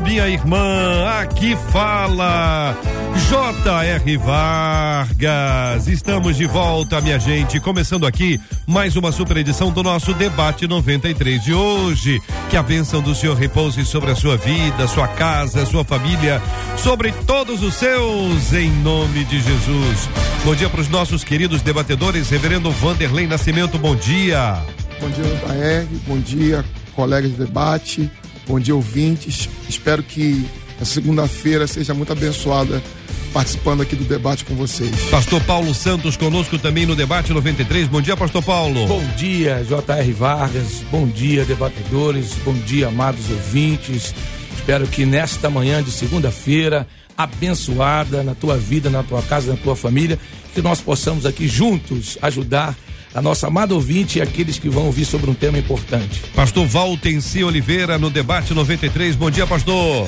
minha irmã. Aqui fala J.R. Vargas. Estamos de volta, minha gente. Começando aqui mais uma super edição do nosso debate 93 de hoje. Que a bênção do Senhor repouse sobre a sua vida, sua casa, sua família, sobre todos os seus, em nome de Jesus. Bom dia para os nossos queridos debatedores, Reverendo Vanderlei Nascimento. Bom dia. Bom dia, J.R. Bom dia, colegas de debate. Bom dia, ouvintes. Espero que a segunda-feira seja muito abençoada participando aqui do debate com vocês. Pastor Paulo Santos conosco também no debate 93. Bom dia, Pastor Paulo. Bom dia, J.R. Vargas. Bom dia, debatedores. Bom dia, amados ouvintes. Espero que nesta manhã de segunda-feira, abençoada na tua vida, na tua casa, na tua família, que nós possamos aqui juntos ajudar a nossa amada ouvinte e aqueles que vão ouvir sobre um tema importante. Pastor Valtenci Oliveira no debate 93. Bom dia, pastor.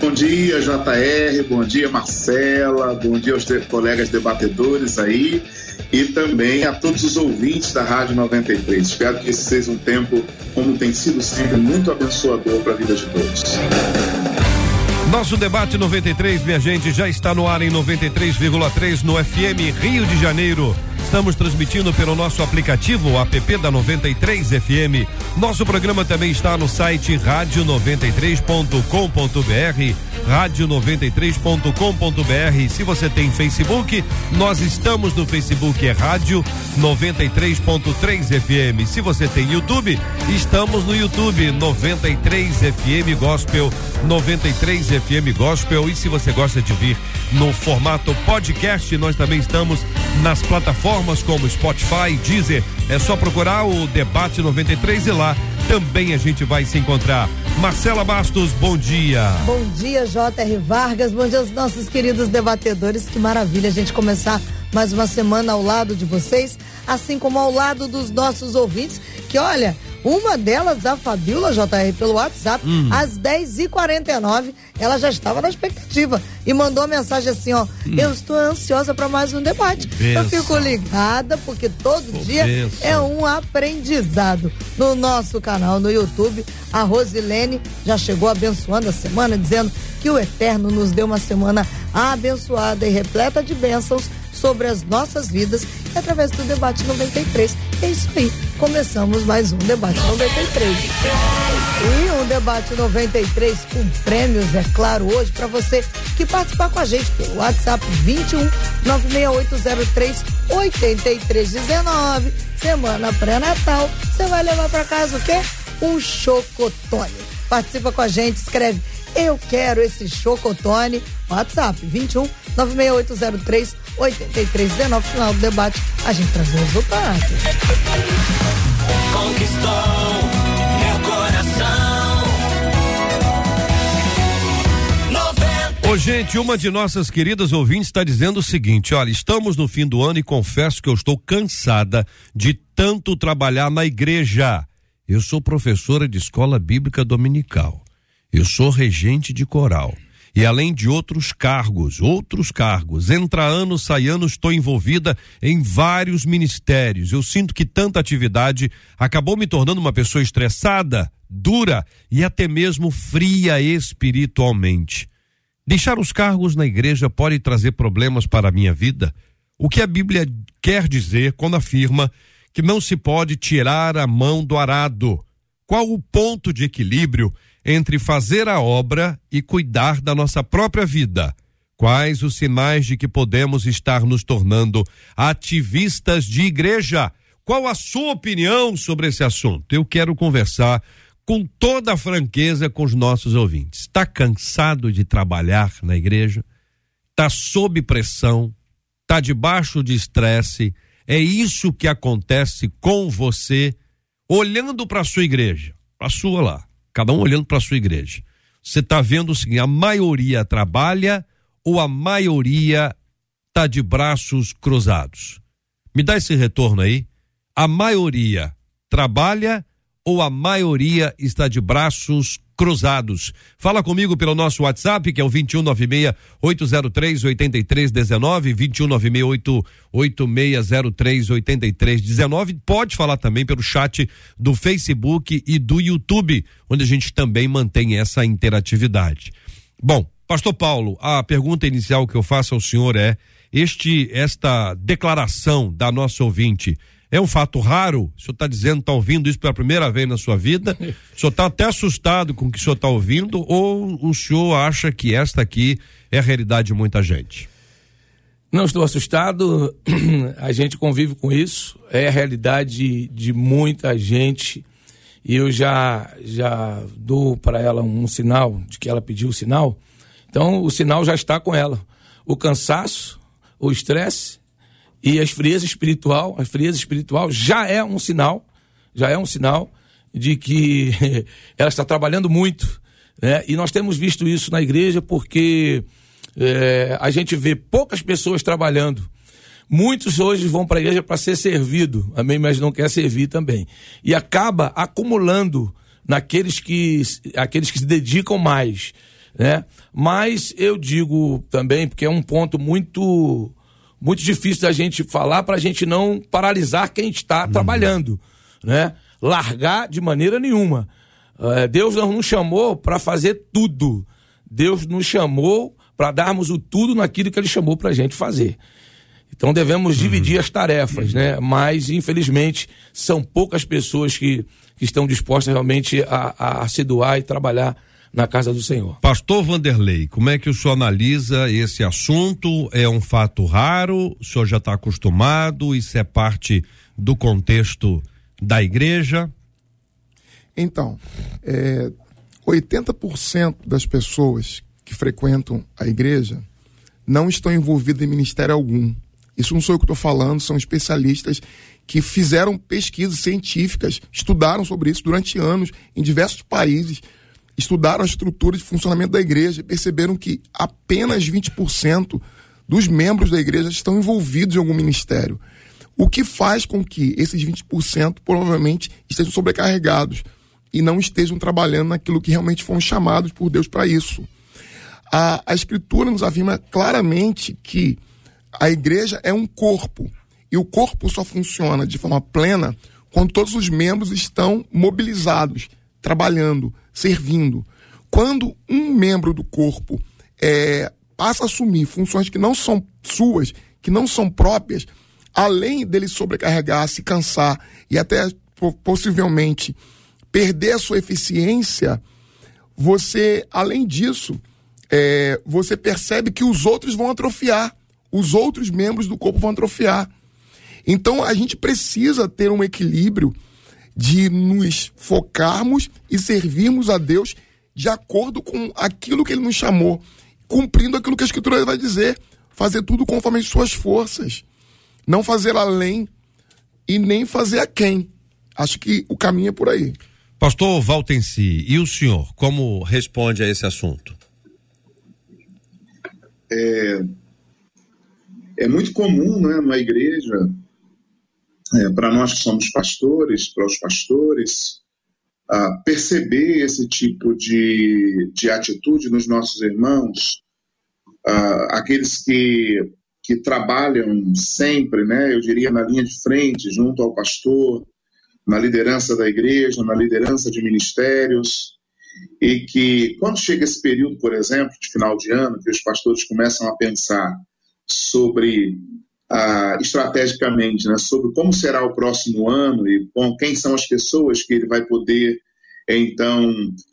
Bom dia, JR, bom dia, Marcela, bom dia aos colegas debatedores aí e também a todos os ouvintes da Rádio 93. Espero que esse seja um tempo, como tem sido sempre, muito abençoador para a vida de todos. Nosso debate 93, minha gente, já está no ar em 93,3 no FM Rio de Janeiro. Estamos transmitindo pelo nosso aplicativo, o app da 93 FM. Nosso programa também está no site rádio93.com.br, rádio93.com.br. Se você tem Facebook, nós estamos no Facebook, é Rádio 93.3 FM. Se você tem YouTube, estamos no YouTube 93 FM Gospel, 93 FM Gospel. E se você gosta de vir no formato podcast, nós também estamos nas plataformas como Spotify, Deezer. É só procurar o Debate 93 e lá também a gente vai se encontrar. Marcela Bastos, bom dia. Bom dia, J.R. Vargas. Bom dia aos nossos queridos debatedores. Que maravilha a gente começar mais uma semana ao lado de vocês, assim como ao lado dos nossos ouvintes, que olha, uma delas, a Fabiola JR, pelo WhatsApp, hum. às 10h49, ela já estava na expectativa e mandou mensagem assim: ó, hum. eu estou ansiosa para mais um debate. Benção. Eu fico ligada, porque todo dia é um aprendizado. No nosso canal no YouTube, a Rosilene já chegou abençoando a semana, dizendo que o Eterno nos deu uma semana abençoada e repleta de bênçãos sobre as nossas vidas através do debate 93. É isso aí. Começamos mais um debate 93. E um debate 93 com prêmios, é claro, hoje para você que participar com a gente pelo WhatsApp 21 96803 8319. Semana pré-natal. Você vai levar para casa o quê? Um chocotone. Participa com a gente, escreve eu quero esse chocotone. WhatsApp 21 96803 8319. Final do debate, a gente traz o resultado. Conquistou meu coração. Ô, gente, uma de nossas queridas ouvintes está dizendo o seguinte: olha, estamos no fim do ano e confesso que eu estou cansada de tanto trabalhar na igreja. Eu sou professora de escola bíblica dominical. Eu sou regente de coral. E além de outros cargos, outros cargos, entra ano, sai ano, estou envolvida em vários ministérios. Eu sinto que tanta atividade acabou me tornando uma pessoa estressada, dura e até mesmo fria espiritualmente. Deixar os cargos na igreja pode trazer problemas para a minha vida? O que a Bíblia quer dizer quando afirma que não se pode tirar a mão do arado? Qual o ponto de equilíbrio entre fazer a obra e cuidar da nossa própria vida. Quais os sinais de que podemos estar nos tornando ativistas de igreja? Qual a sua opinião sobre esse assunto? Eu quero conversar com toda a franqueza com os nossos ouvintes. Está cansado de trabalhar na igreja? Está sob pressão? Está debaixo de estresse? É isso que acontece com você olhando para a sua igreja, a sua lá cada um olhando para a sua igreja. Você está vendo o seguinte: a maioria trabalha ou a maioria está de braços cruzados? Me dá esse retorno aí. A maioria trabalha ou a maioria está de braços cruzados? Fala comigo pelo nosso WhatsApp, que é o 2196 803 8319, 2196 8603 8319. Pode falar também pelo chat do Facebook e do YouTube, onde a gente também mantém essa interatividade. Bom, Pastor Paulo, a pergunta inicial que eu faço ao senhor é: este, esta declaração da nossa ouvinte é um fato raro? O senhor está dizendo, está ouvindo isso pela primeira vez na sua vida? O senhor está até assustado com o que o senhor está ouvindo? Ou o senhor acha que esta aqui é a realidade de muita gente? Não estou assustado, a gente convive com isso, é a realidade de muita gente. E eu já, já dou para ela um sinal de que ela pediu o sinal. Então o sinal já está com ela. O cansaço, o estresse e a frieza espiritual, a frieza espiritual já é um sinal, já é um sinal de que ela está trabalhando muito, né? E nós temos visto isso na igreja porque é, a gente vê poucas pessoas trabalhando. Muitos hoje vão para a igreja para ser servido, amém, mas não quer servir também. E acaba acumulando naqueles que aqueles que se dedicam mais, né? Mas eu digo também, porque é um ponto muito muito difícil da gente falar para a gente não paralisar quem está uhum. trabalhando, né? Largar de maneira nenhuma. Uh, Deus não nos chamou para fazer tudo. Deus nos chamou para darmos o tudo naquilo que Ele chamou para a gente fazer. Então devemos uhum. dividir as tarefas, né? Mas infelizmente são poucas pessoas que, que estão dispostas realmente a, a, a se doar e trabalhar na casa do Senhor. Pastor Vanderlei, como é que o senhor analisa esse assunto? É um fato raro? O senhor já está acostumado? Isso é parte do contexto da igreja? Então, é, 80% das pessoas que frequentam a igreja não estão envolvidas em ministério algum. Isso não sou eu que estou falando, são especialistas que fizeram pesquisas científicas, estudaram sobre isso durante anos em diversos países estudaram a estrutura de funcionamento da igreja e perceberam que apenas 20% dos membros da igreja estão envolvidos em algum ministério. O que faz com que esses 20% provavelmente estejam sobrecarregados e não estejam trabalhando naquilo que realmente foram chamados por Deus para isso. A, a Escritura nos afirma claramente que a igreja é um corpo e o corpo só funciona de forma plena quando todos os membros estão mobilizados, trabalhando, servindo. Quando um membro do corpo é, passa a assumir funções que não são suas, que não são próprias, além dele sobrecarregar, se cansar e até possivelmente perder a sua eficiência, você, além disso, é, você percebe que os outros vão atrofiar, os outros membros do corpo vão atrofiar. Então a gente precisa ter um equilíbrio de nos focarmos e servirmos a Deus de acordo com aquilo que Ele nos chamou, cumprindo aquilo que a Escritura vai dizer, fazer tudo conforme as suas forças, não fazer além e nem fazer a quem. Acho que o caminho é por aí. Pastor Valtenci, e o senhor, como responde a esse assunto? É, é muito comum né, na igreja é, para nós que somos pastores, para os pastores, perceber esse tipo de, de atitude nos nossos irmãos, aqueles que, que trabalham sempre, né, eu diria, na linha de frente, junto ao pastor, na liderança da igreja, na liderança de ministérios, e que quando chega esse período, por exemplo, de final de ano, que os pastores começam a pensar sobre ah, estrategicamente né, sobre como será o próximo ano e com quem são as pessoas que ele vai poder, então,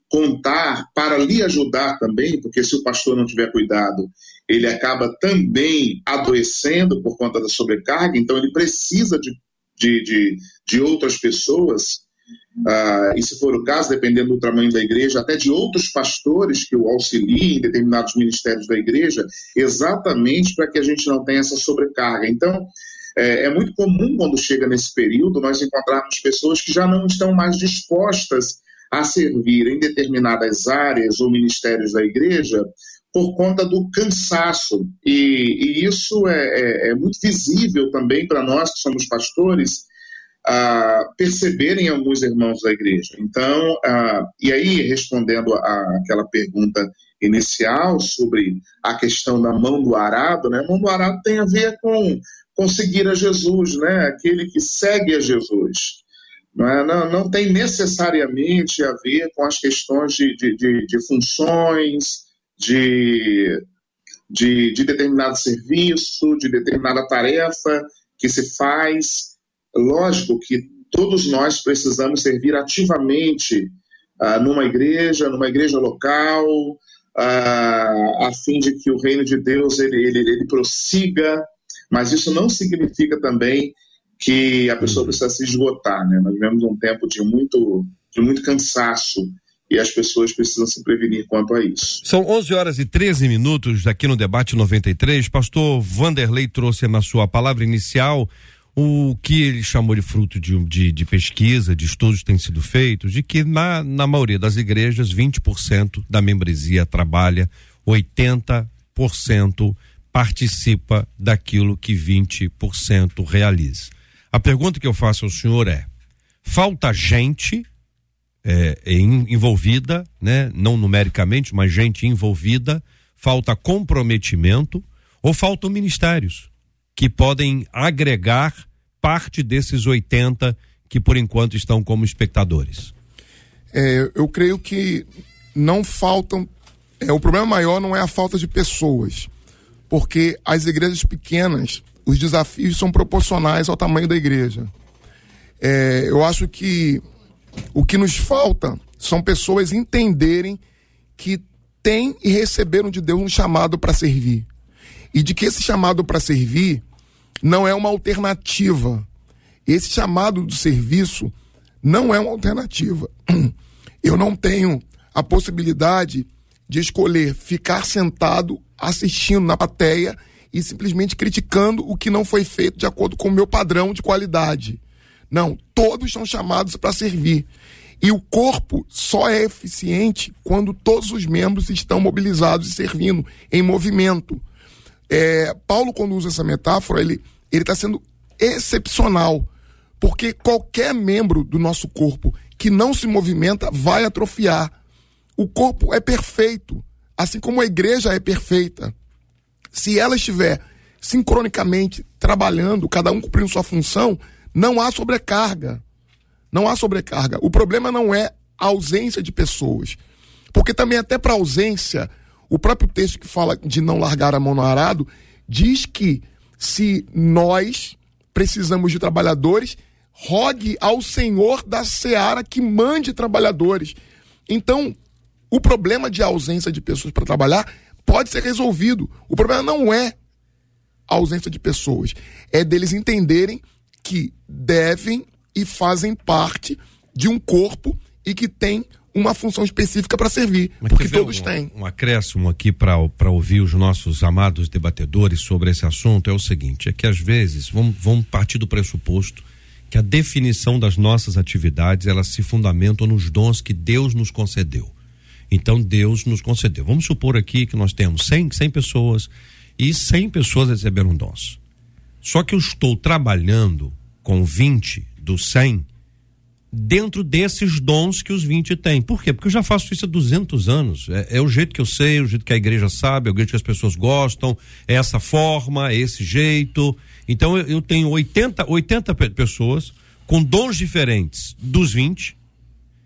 contar para lhe ajudar também, porque se o pastor não tiver cuidado, ele acaba também adoecendo por conta da sobrecarga, então ele precisa de, de, de, de outras pessoas ah, e se for o caso, dependendo do tamanho da igreja, até de outros pastores que o auxiliem em determinados ministérios da igreja, exatamente para que a gente não tenha essa sobrecarga. Então, é, é muito comum quando chega nesse período nós encontrarmos pessoas que já não estão mais dispostas a servir em determinadas áreas ou ministérios da igreja por conta do cansaço. E, e isso é, é, é, muito visível também para nós que somos pastores, perceberem alguns irmãos da igreja. Então, e aí, respondendo àquela pergunta inicial sobre a questão da mão do arado, né? A mão do arado tem a ver com, com seguir a Jesus, né? Aquele que segue a Jesus. Não, é? não, tem necessariamente a ver com as questões de, de, de, de funções, de, de determinado serviço, de determinada tarefa que se faz. Lógico que todos nós precisamos servir ativamente ah, numa igreja, numa igreja local, ah, a fim de que o reino de Deus ele, ele, ele prossiga, mas isso não significa também que a pessoa uhum. precisa se esgotar. Né? Nós vivemos um tempo de muito, de muito cansaço e as pessoas precisam se prevenir quanto a isso. São 11 horas e 13 minutos aqui no debate 93. Pastor Vanderlei trouxe na sua palavra inicial o que ele chamou de fruto de, de, de pesquisa, de estudos que têm sido feitos, de que na, na maioria das igrejas 20% da membresia trabalha, 80% participa daquilo que 20% realiza. A pergunta que eu faço ao senhor é: falta gente é, envolvida, né? não numericamente, mas gente envolvida, falta comprometimento ou faltam ministérios que podem agregar parte desses 80 que por enquanto estão como espectadores? É, eu creio que não faltam. É, o problema maior não é a falta de pessoas, porque as igrejas pequenas, os desafios são proporcionais ao tamanho da igreja. É, eu acho que o que nos falta são pessoas entenderem que têm e receberam de Deus um chamado para servir. E de que esse chamado para servir não é uma alternativa. Esse chamado do serviço não é uma alternativa. Eu não tenho a possibilidade de escolher ficar sentado assistindo na plateia e simplesmente criticando o que não foi feito de acordo com o meu padrão de qualidade. Não, todos são chamados para servir. E o corpo só é eficiente quando todos os membros estão mobilizados e servindo em movimento. É, Paulo, quando usa essa metáfora, ele está sendo excepcional, porque qualquer membro do nosso corpo que não se movimenta vai atrofiar. O corpo é perfeito, assim como a igreja é perfeita. Se ela estiver sincronicamente trabalhando, cada um cumprindo sua função, não há sobrecarga. Não há sobrecarga. O problema não é a ausência de pessoas. Porque também, até para ausência, o próprio texto que fala de não largar a mão no arado diz que se nós precisamos de trabalhadores, rogue ao Senhor da seara que mande trabalhadores. Então, o problema de ausência de pessoas para trabalhar pode ser resolvido. O problema não é a ausência de pessoas, é deles entenderem que devem e fazem parte de um corpo e que tem uma função específica para servir, Mas porque todos um, têm. Um acréscimo aqui para ouvir os nossos amados debatedores sobre esse assunto é o seguinte: é que às vezes vamos, vamos partir do pressuposto que a definição das nossas atividades elas se fundamentam nos dons que Deus nos concedeu. Então Deus nos concedeu. Vamos supor aqui que nós temos 100, 100 pessoas e 100 pessoas receberam dons. Só que eu estou trabalhando com 20 dos 100 dentro desses dons que os 20 têm. Por quê? Porque eu já faço isso há 200 anos. É, é, o jeito que eu sei, é o jeito que a igreja sabe, é o jeito que as pessoas gostam, é essa forma, é esse jeito. Então eu, eu tenho 80, 80 pessoas com dons diferentes dos 20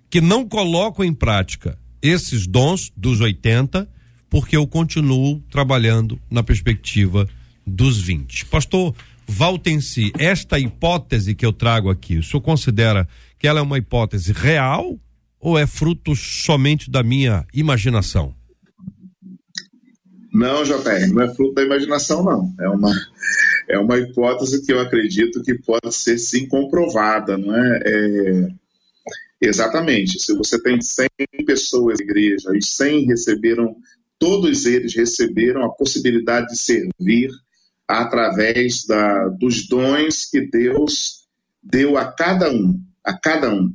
que não colocam em prática esses dons dos 80 porque eu continuo trabalhando na perspectiva dos 20. Pastor, Valtensi, esta hipótese que eu trago aqui, o senhor considera que ela é uma hipótese real ou é fruto somente da minha imaginação? Não, JR, não é fruto da imaginação, não. É uma, é uma hipótese que eu acredito que pode ser sim comprovada, não é? é exatamente. Se você tem 100 pessoas na igreja e 100 receberam, todos eles receberam a possibilidade de servir através da, dos dons que Deus deu a cada um, a cada um.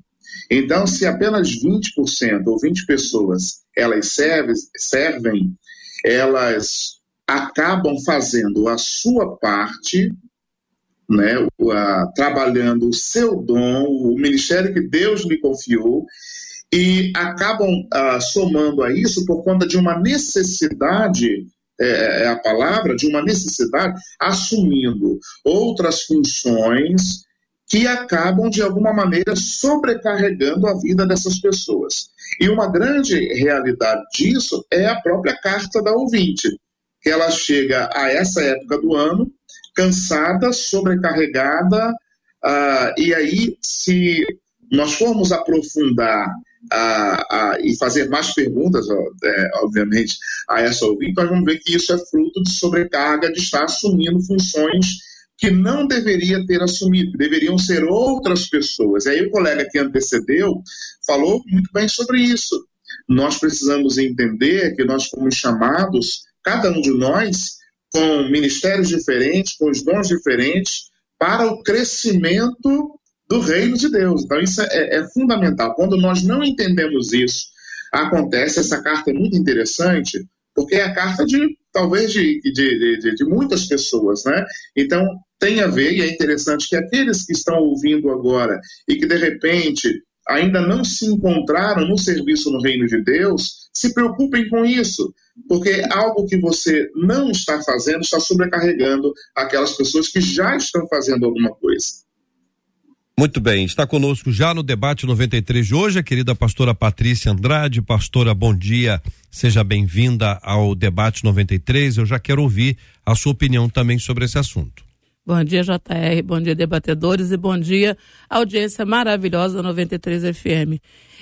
Então, se apenas 20% ou 20 pessoas elas servem, servem elas acabam fazendo a sua parte, né, trabalhando o seu dom, o ministério que Deus lhe confiou, e acabam a, somando a isso por conta de uma necessidade é, é a palavra, de uma necessidade, assumindo outras funções que acabam, de alguma maneira, sobrecarregando a vida dessas pessoas. E uma grande realidade disso é a própria carta da ouvinte, que ela chega a essa época do ano cansada, sobrecarregada, uh, e aí, se nós formos aprofundar uh, uh, e fazer mais perguntas, é, obviamente, a essa ouvinte, nós vamos ver que isso é fruto de sobrecarga, de estar assumindo funções que não deveria ter assumido, deveriam ser outras pessoas. E aí o colega que antecedeu falou muito bem sobre isso. Nós precisamos entender que nós fomos chamados, cada um de nós, com ministérios diferentes, com os dons diferentes, para o crescimento do reino de Deus. Então isso é, é fundamental. Quando nós não entendemos isso, acontece, essa carta é muito interessante, porque é a carta de talvez de, de, de, de, muitas pessoas, né? Então tem a ver, e é interessante que aqueles que estão ouvindo agora e que de repente ainda não se encontraram no serviço no reino de Deus, se preocupem com isso, porque algo que você não está fazendo está sobrecarregando aquelas pessoas que já estão fazendo alguma coisa. Muito bem, está conosco já no debate 93 de hoje a querida pastora Patrícia Andrade. Pastora, bom dia, seja bem-vinda ao debate 93. Eu já quero ouvir a sua opinião também sobre esse assunto. Bom dia, JR, bom dia, debatedores, e bom dia, audiência maravilhosa da 93 FM.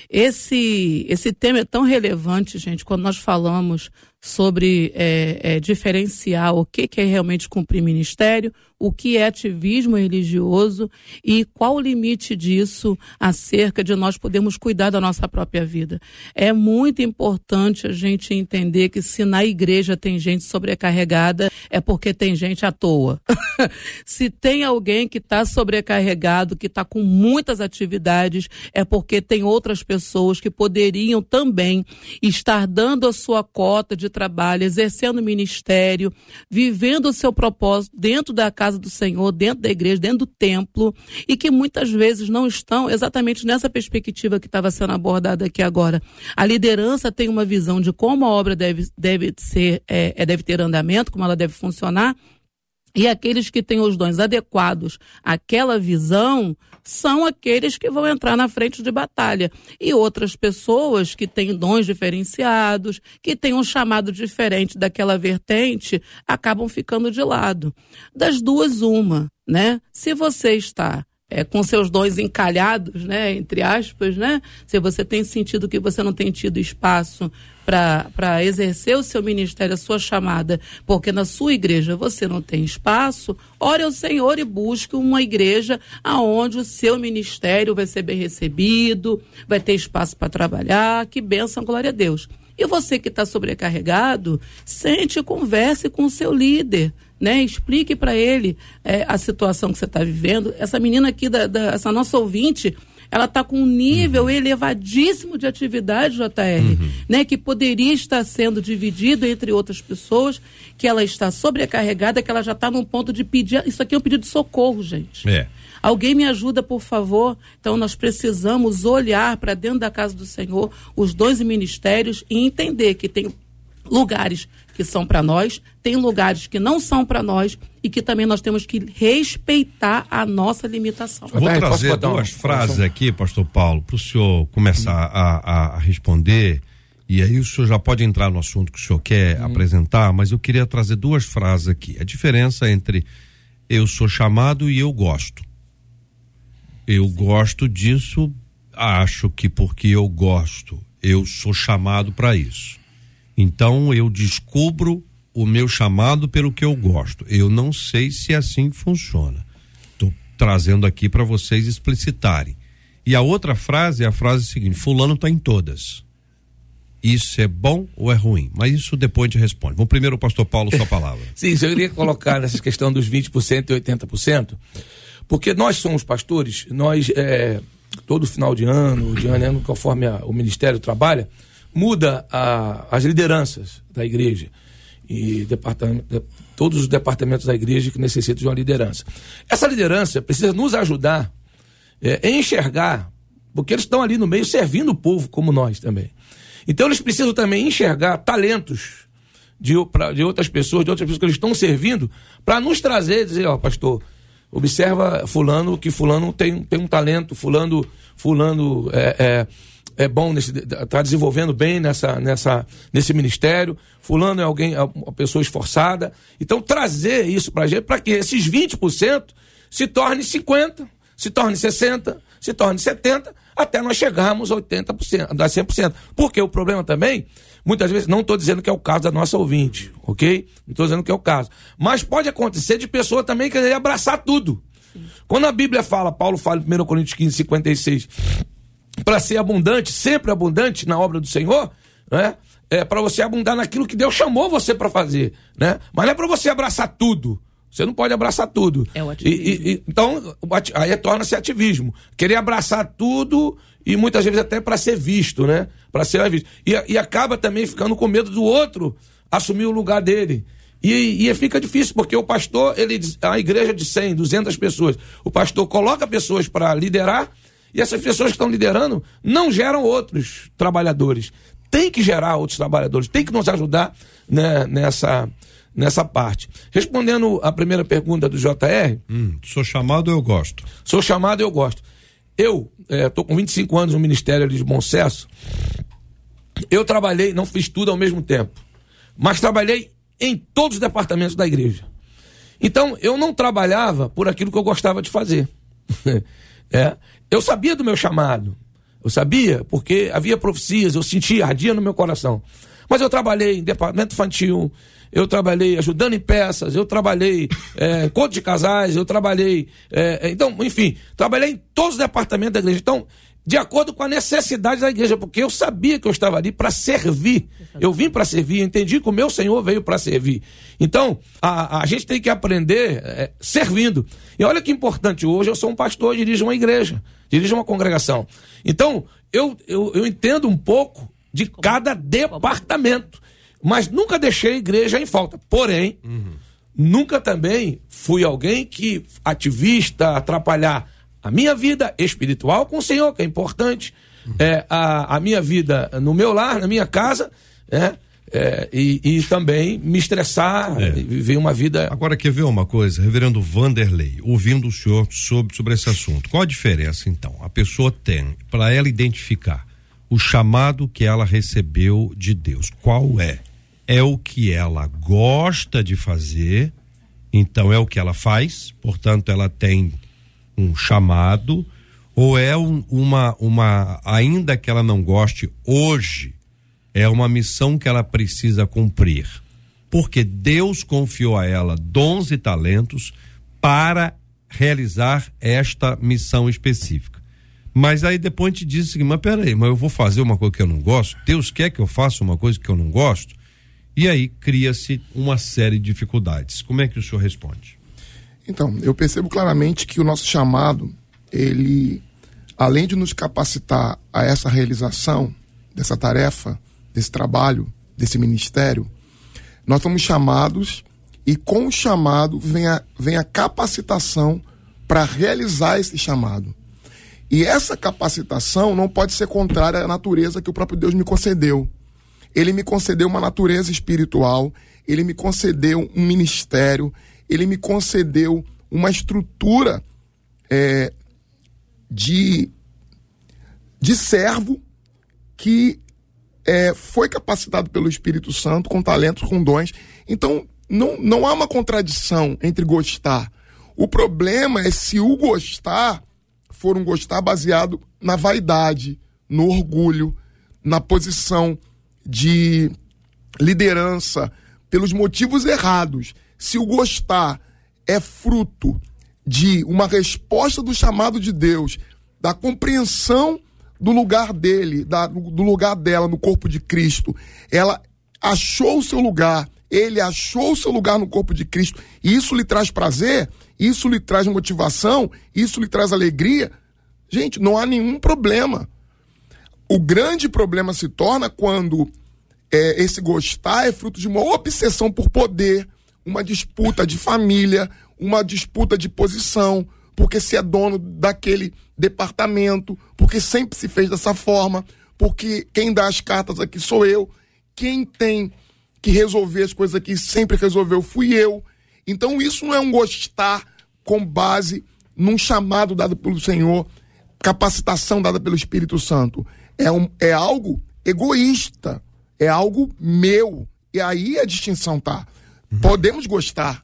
Esse, esse tema é tão relevante, gente, quando nós falamos sobre é, é, diferenciar o que, que é realmente cumprir ministério, o que é ativismo religioso e qual o limite disso acerca de nós podermos cuidar da nossa própria vida. É muito importante a gente entender que se na igreja tem gente sobrecarregada, é porque tem gente à toa. se tem alguém que está sobrecarregado, que está com muitas atividades, é porque tem outras pessoas que poderiam também estar dando a sua cota de trabalho, exercendo o ministério, vivendo o seu propósito dentro da casa do Senhor, dentro da igreja, dentro do templo, e que muitas vezes não estão exatamente nessa perspectiva que estava sendo abordada aqui agora. A liderança tem uma visão de como a obra deve, deve ser, é, é deve ter andamento, como ela deve funcionar, e aqueles que têm os dons adequados àquela visão são aqueles que vão entrar na frente de batalha. E outras pessoas que têm dons diferenciados, que têm um chamado diferente daquela vertente, acabam ficando de lado. Das duas, uma, né? Se você está é, com seus dons encalhados, né, entre aspas, né? Se você tem sentido que você não tem tido espaço para exercer o seu ministério, a sua chamada, porque na sua igreja você não tem espaço, ore ao Senhor e busque uma igreja aonde o seu ministério vai ser bem recebido, vai ter espaço para trabalhar, que benção, glória a Deus. E você que está sobrecarregado, sente e converse com o seu líder né? Explique para ele é, a situação que você está vivendo. Essa menina aqui, da, da, essa nossa ouvinte, ela está com um nível uhum. elevadíssimo de atividade, JR, uhum. né? Que poderia estar sendo dividido entre outras pessoas, que ela está sobrecarregada, que ela já está num ponto de pedir. Isso aqui é um pedido de socorro, gente. É. Alguém me ajuda, por favor? Então, nós precisamos olhar para dentro da casa do Senhor, os dois ministérios, e entender que tem lugares que são para nós, tem lugares que não são para nós e que também nós temos que respeitar a nossa limitação. Vou trazer duas frases aqui, pastor Paulo, para o senhor começar a, a, responder. E aí o senhor já pode entrar no assunto que o senhor quer hum. apresentar, mas eu queria trazer duas frases aqui. A diferença entre eu sou chamado e eu gosto. Eu gosto disso, acho que porque eu gosto, eu sou chamado para isso. Então eu descubro o meu chamado pelo que eu gosto. Eu não sei se é assim funciona. Estou trazendo aqui para vocês explicitarem. E a outra frase é a frase seguinte: Fulano está em todas. Isso é bom ou é ruim? Mas isso depois a gente responde. Vamos primeiro, pastor Paulo, sua palavra. Sim, eu queria colocar nessa questão dos 20% e 80%, porque nós somos pastores, nós, é, todo final de ano, de ano, conforme a, o ministério trabalha, muda a, as lideranças da igreja. e todos os departamentos da igreja que necessitam de uma liderança. Essa liderança precisa nos ajudar é, a enxergar, porque eles estão ali no meio servindo o povo como nós também. Então eles precisam também enxergar talentos de, pra, de outras pessoas, de outras pessoas que eles estão servindo, para nos trazer, dizer, ó, pastor, observa fulano que fulano tem, tem um talento, fulano, fulano é, é é bom está desenvolvendo bem nessa, nessa, nesse ministério, fulano é alguém, é uma pessoa esforçada. Então, trazer isso para a gente, para que esses 20% se torne 50%, se torne 60%, se torne 70%, até nós chegarmos a 80%, a 100%. Porque o problema também, muitas vezes, não estou dizendo que é o caso da nossa ouvinte, ok? Não estou dizendo que é o caso. Mas pode acontecer de pessoa também querer abraçar tudo. Quando a Bíblia fala, Paulo fala em 1 Coríntios 15, 56, para ser abundante, sempre abundante na obra do Senhor, né? É para você abundar naquilo que Deus chamou você para fazer, né? Mas não é para você abraçar tudo. Você não pode abraçar tudo. É o ativismo. E, e, então, aí torna-se ativismo. Querer abraçar tudo e muitas vezes até para ser visto, né? Para ser visto. E, e acaba também ficando com medo do outro assumir o lugar dele. E, e, fica difícil, porque o pastor, ele, a igreja de 100, 200 pessoas, o pastor coloca pessoas para liderar, e essas pessoas que estão liderando não geram outros trabalhadores. Tem que gerar outros trabalhadores, tem que nos ajudar né, nessa, nessa parte. Respondendo a primeira pergunta do JR. Hum, sou chamado, eu gosto. Sou chamado, eu gosto. Eu estou é, com 25 anos no Ministério de Bom Sucesso. Eu trabalhei, não fiz tudo ao mesmo tempo, mas trabalhei em todos os departamentos da igreja. Então, eu não trabalhava por aquilo que eu gostava de fazer. é, eu sabia do meu chamado. Eu sabia, porque havia profecias, eu sentia, ardia no meu coração. Mas eu trabalhei em departamento infantil, eu trabalhei ajudando em peças, eu trabalhei é, conto de casais, eu trabalhei. É, então, enfim, trabalhei em todos os departamentos da igreja. Então, de acordo com a necessidade da igreja, porque eu sabia que eu estava ali para servir. Eu vim para servir, entendi que o meu Senhor veio para servir. Então, a, a gente tem que aprender é, servindo. E olha que importante, hoje eu sou um pastor, dirijo uma igreja, dirijo uma congregação. Então, eu, eu, eu entendo um pouco de cada departamento, mas nunca deixei a igreja em falta. Porém, uhum. nunca também fui alguém que, ativista, atrapalhar a minha vida espiritual com o Senhor, que é importante, é, a, a minha vida no meu lar, na minha casa, é, é, e, e, também me estressar, é. viver uma vida. Agora, quer ver uma coisa? Reverendo Vanderlei, ouvindo o senhor sobre, sobre esse assunto, qual a diferença então? A pessoa tem, para ela identificar o chamado que ela recebeu de Deus, qual é? É o que ela gosta de fazer, então é o que ela faz, portanto, ela tem um chamado ou é um, uma uma ainda que ela não goste hoje é uma missão que ela precisa cumprir. Porque Deus confiou a ela dons e talentos para realizar esta missão específica. Mas aí depois gente diz assim, mas peraí, mas eu vou fazer uma coisa que eu não gosto? Deus quer que eu faça uma coisa que eu não gosto? E aí cria-se uma série de dificuldades. Como é que o senhor responde então, eu percebo claramente que o nosso chamado, ele, além de nos capacitar a essa realização dessa tarefa, desse trabalho, desse ministério, nós somos chamados e com o chamado vem a, vem a capacitação para realizar esse chamado. E essa capacitação não pode ser contrária à natureza que o próprio Deus me concedeu. Ele me concedeu uma natureza espiritual, ele me concedeu um ministério, ele me concedeu uma estrutura é, de, de servo que é, foi capacitado pelo Espírito Santo com talentos, com dons. Então, não, não há uma contradição entre gostar. O problema é se o gostar for um gostar baseado na vaidade, no orgulho, na posição de liderança, pelos motivos errados se o gostar é fruto de uma resposta do chamado de Deus, da compreensão do lugar dele, da, do lugar dela no corpo de Cristo, ela achou o seu lugar, ele achou o seu lugar no corpo de Cristo, e isso lhe traz prazer, isso lhe traz motivação, isso lhe traz alegria. Gente, não há nenhum problema. O grande problema se torna quando é, esse gostar é fruto de uma obsessão por poder, uma disputa de família, uma disputa de posição, porque se é dono daquele departamento, porque sempre se fez dessa forma, porque quem dá as cartas aqui sou eu, quem tem que resolver as coisas aqui sempre resolveu fui eu. Então isso não é um gostar com base num chamado dado pelo Senhor, capacitação dada pelo Espírito Santo. É, um, é algo egoísta, é algo meu. E aí a distinção tá. Podemos gostar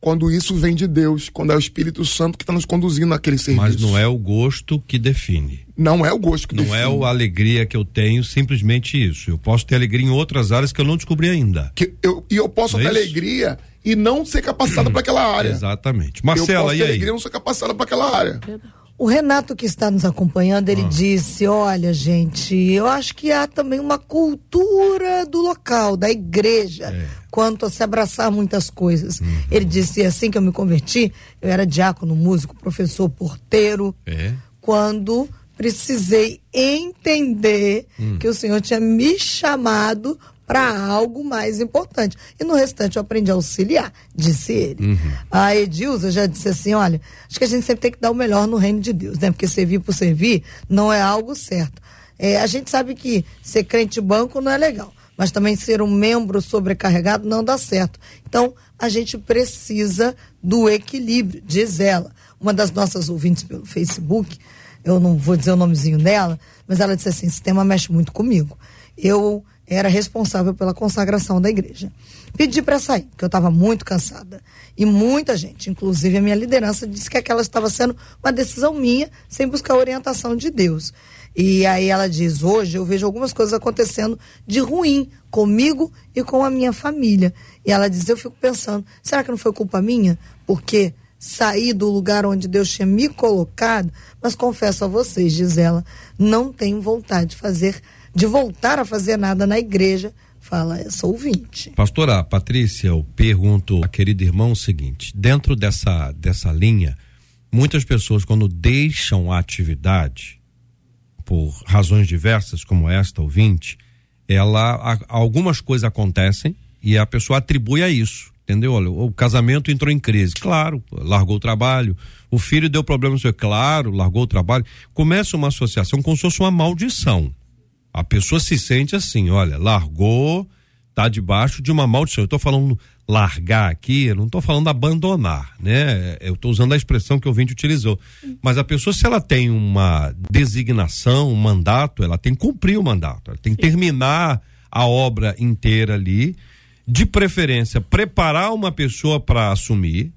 quando isso vem de Deus, quando é o Espírito Santo que está nos conduzindo naquele serviço. Mas não é o gosto que define. Não é o gosto que Não define. é a alegria que eu tenho, simplesmente isso. Eu posso ter alegria em outras áreas que eu não descobri ainda. Que eu, e eu posso Não é ter isso? alegria e não ser capacitado para aquela área. Exatamente. eu Marcela, posso e ter aí? alegria e não ser capacitado para aquela área. O Renato que está nos acompanhando, Ah. ele disse: Olha, gente, eu acho que há também uma cultura do local, da igreja, É. quanto a se abraçar muitas coisas. Uhum. Ele disse: assim que eu me converti, eu era diácono, músico, professor, porteiro. É. Quando precisei entender Hum. que o Senhor tinha me chamado para algo mais importante. E no restante eu aprendi a auxiliar, disse ele. Uhum. A Edilza já disse assim: olha, acho que a gente sempre tem que dar o melhor no reino de Deus, né? Porque servir por servir não é algo certo. É, a gente sabe que ser crente de banco não é legal, mas também ser um membro sobrecarregado não dá certo. Então, a gente precisa do equilíbrio, diz ela. Uma das nossas ouvintes pelo Facebook, eu não vou dizer o nomezinho dela, mas ela disse assim: esse tema mexe muito comigo. Eu era responsável pela consagração da igreja. Pedi para sair, porque eu estava muito cansada. E muita gente, inclusive a minha liderança, disse que aquela estava sendo uma decisão minha, sem buscar orientação de Deus. E aí ela diz: hoje eu vejo algumas coisas acontecendo de ruim comigo e com a minha família. E ela diz: eu fico pensando, será que não foi culpa minha? Porque saí do lugar onde Deus tinha me colocado, mas confesso a vocês, diz ela, não tenho vontade de fazer, de voltar a fazer nada na igreja, fala essa ouvinte. Pastora Patrícia, eu pergunto a querido irmão o seguinte: dentro dessa, dessa linha, muitas pessoas, quando deixam a atividade, por razões diversas, como esta ouvinte, ela, algumas coisas acontecem e a pessoa atribui a isso. Entendeu? Olha, o casamento entrou em crise. Claro, largou o trabalho. O filho deu problema no seu. Claro, largou o trabalho. Começa uma associação como se fosse uma maldição. A pessoa se sente assim, olha, largou, tá debaixo de uma maldição. Eu estou falando largar aqui, eu não estou falando abandonar, né? Eu estou usando a expressão que o ouvinte utilizou. Mas a pessoa, se ela tem uma designação, um mandato, ela tem que cumprir o mandato, ela tem que terminar a obra inteira ali. De preferência, preparar uma pessoa para assumir,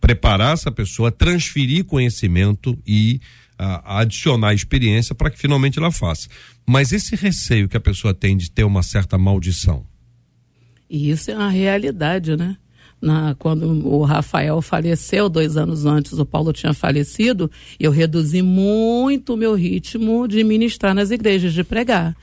preparar essa pessoa, transferir conhecimento e ah, adicionar experiência para que finalmente ela faça. Mas esse receio que a pessoa tem de ter uma certa maldição, E isso é uma realidade, né? Na, quando o Rafael faleceu, dois anos antes, o Paulo tinha falecido, eu reduzi muito o meu ritmo de ministrar nas igrejas, de pregar.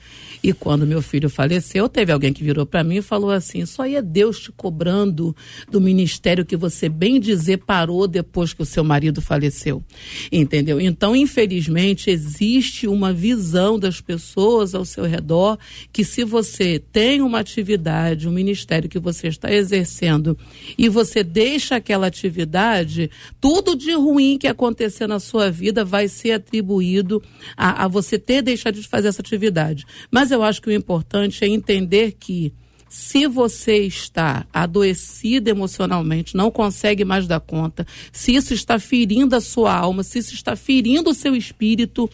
E quando meu filho faleceu, teve alguém que virou para mim e falou assim: Isso aí é Deus te cobrando do ministério que você, bem dizer, parou depois que o seu marido faleceu. Entendeu? Então, infelizmente, existe uma visão das pessoas ao seu redor que, se você tem uma atividade, um ministério que você está exercendo e você deixa aquela atividade, tudo de ruim que acontecer na sua vida vai ser atribuído a, a você ter deixado de fazer essa atividade. Mas eu acho que o importante é entender que se você está adoecido emocionalmente, não consegue mais dar conta, se isso está ferindo a sua alma, se isso está ferindo o seu espírito,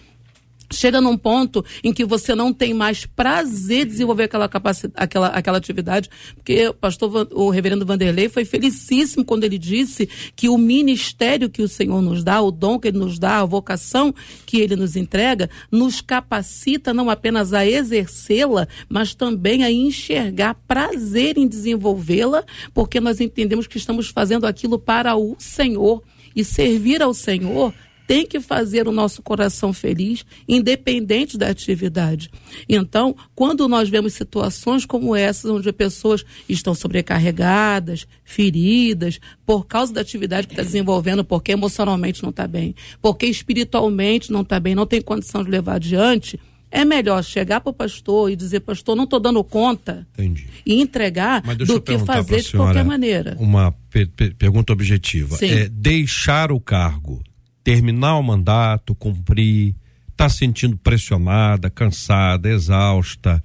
chega num ponto em que você não tem mais prazer de desenvolver aquela capacidade, aquela, aquela atividade, porque o pastor, o reverendo Vanderlei foi felicíssimo quando ele disse que o ministério que o Senhor nos dá, o dom que ele nos dá, a vocação que ele nos entrega, nos capacita não apenas a exercê-la, mas também a enxergar prazer em desenvolvê-la, porque nós entendemos que estamos fazendo aquilo para o Senhor. E servir ao Senhor tem que fazer o nosso coração feliz, independente da atividade. Então, quando nós vemos situações como essas, onde pessoas estão sobrecarregadas, feridas, por causa da atividade que está desenvolvendo, porque emocionalmente não está bem, porque espiritualmente não está bem, não tem condição de levar adiante, É melhor chegar para o pastor e dizer, pastor, não estou dando conta. Entendi. E entregar do que fazer de qualquer maneira. Uma pergunta objetiva. Sim. É deixar o cargo, terminar o mandato, cumprir, está sentindo pressionada, cansada, exausta,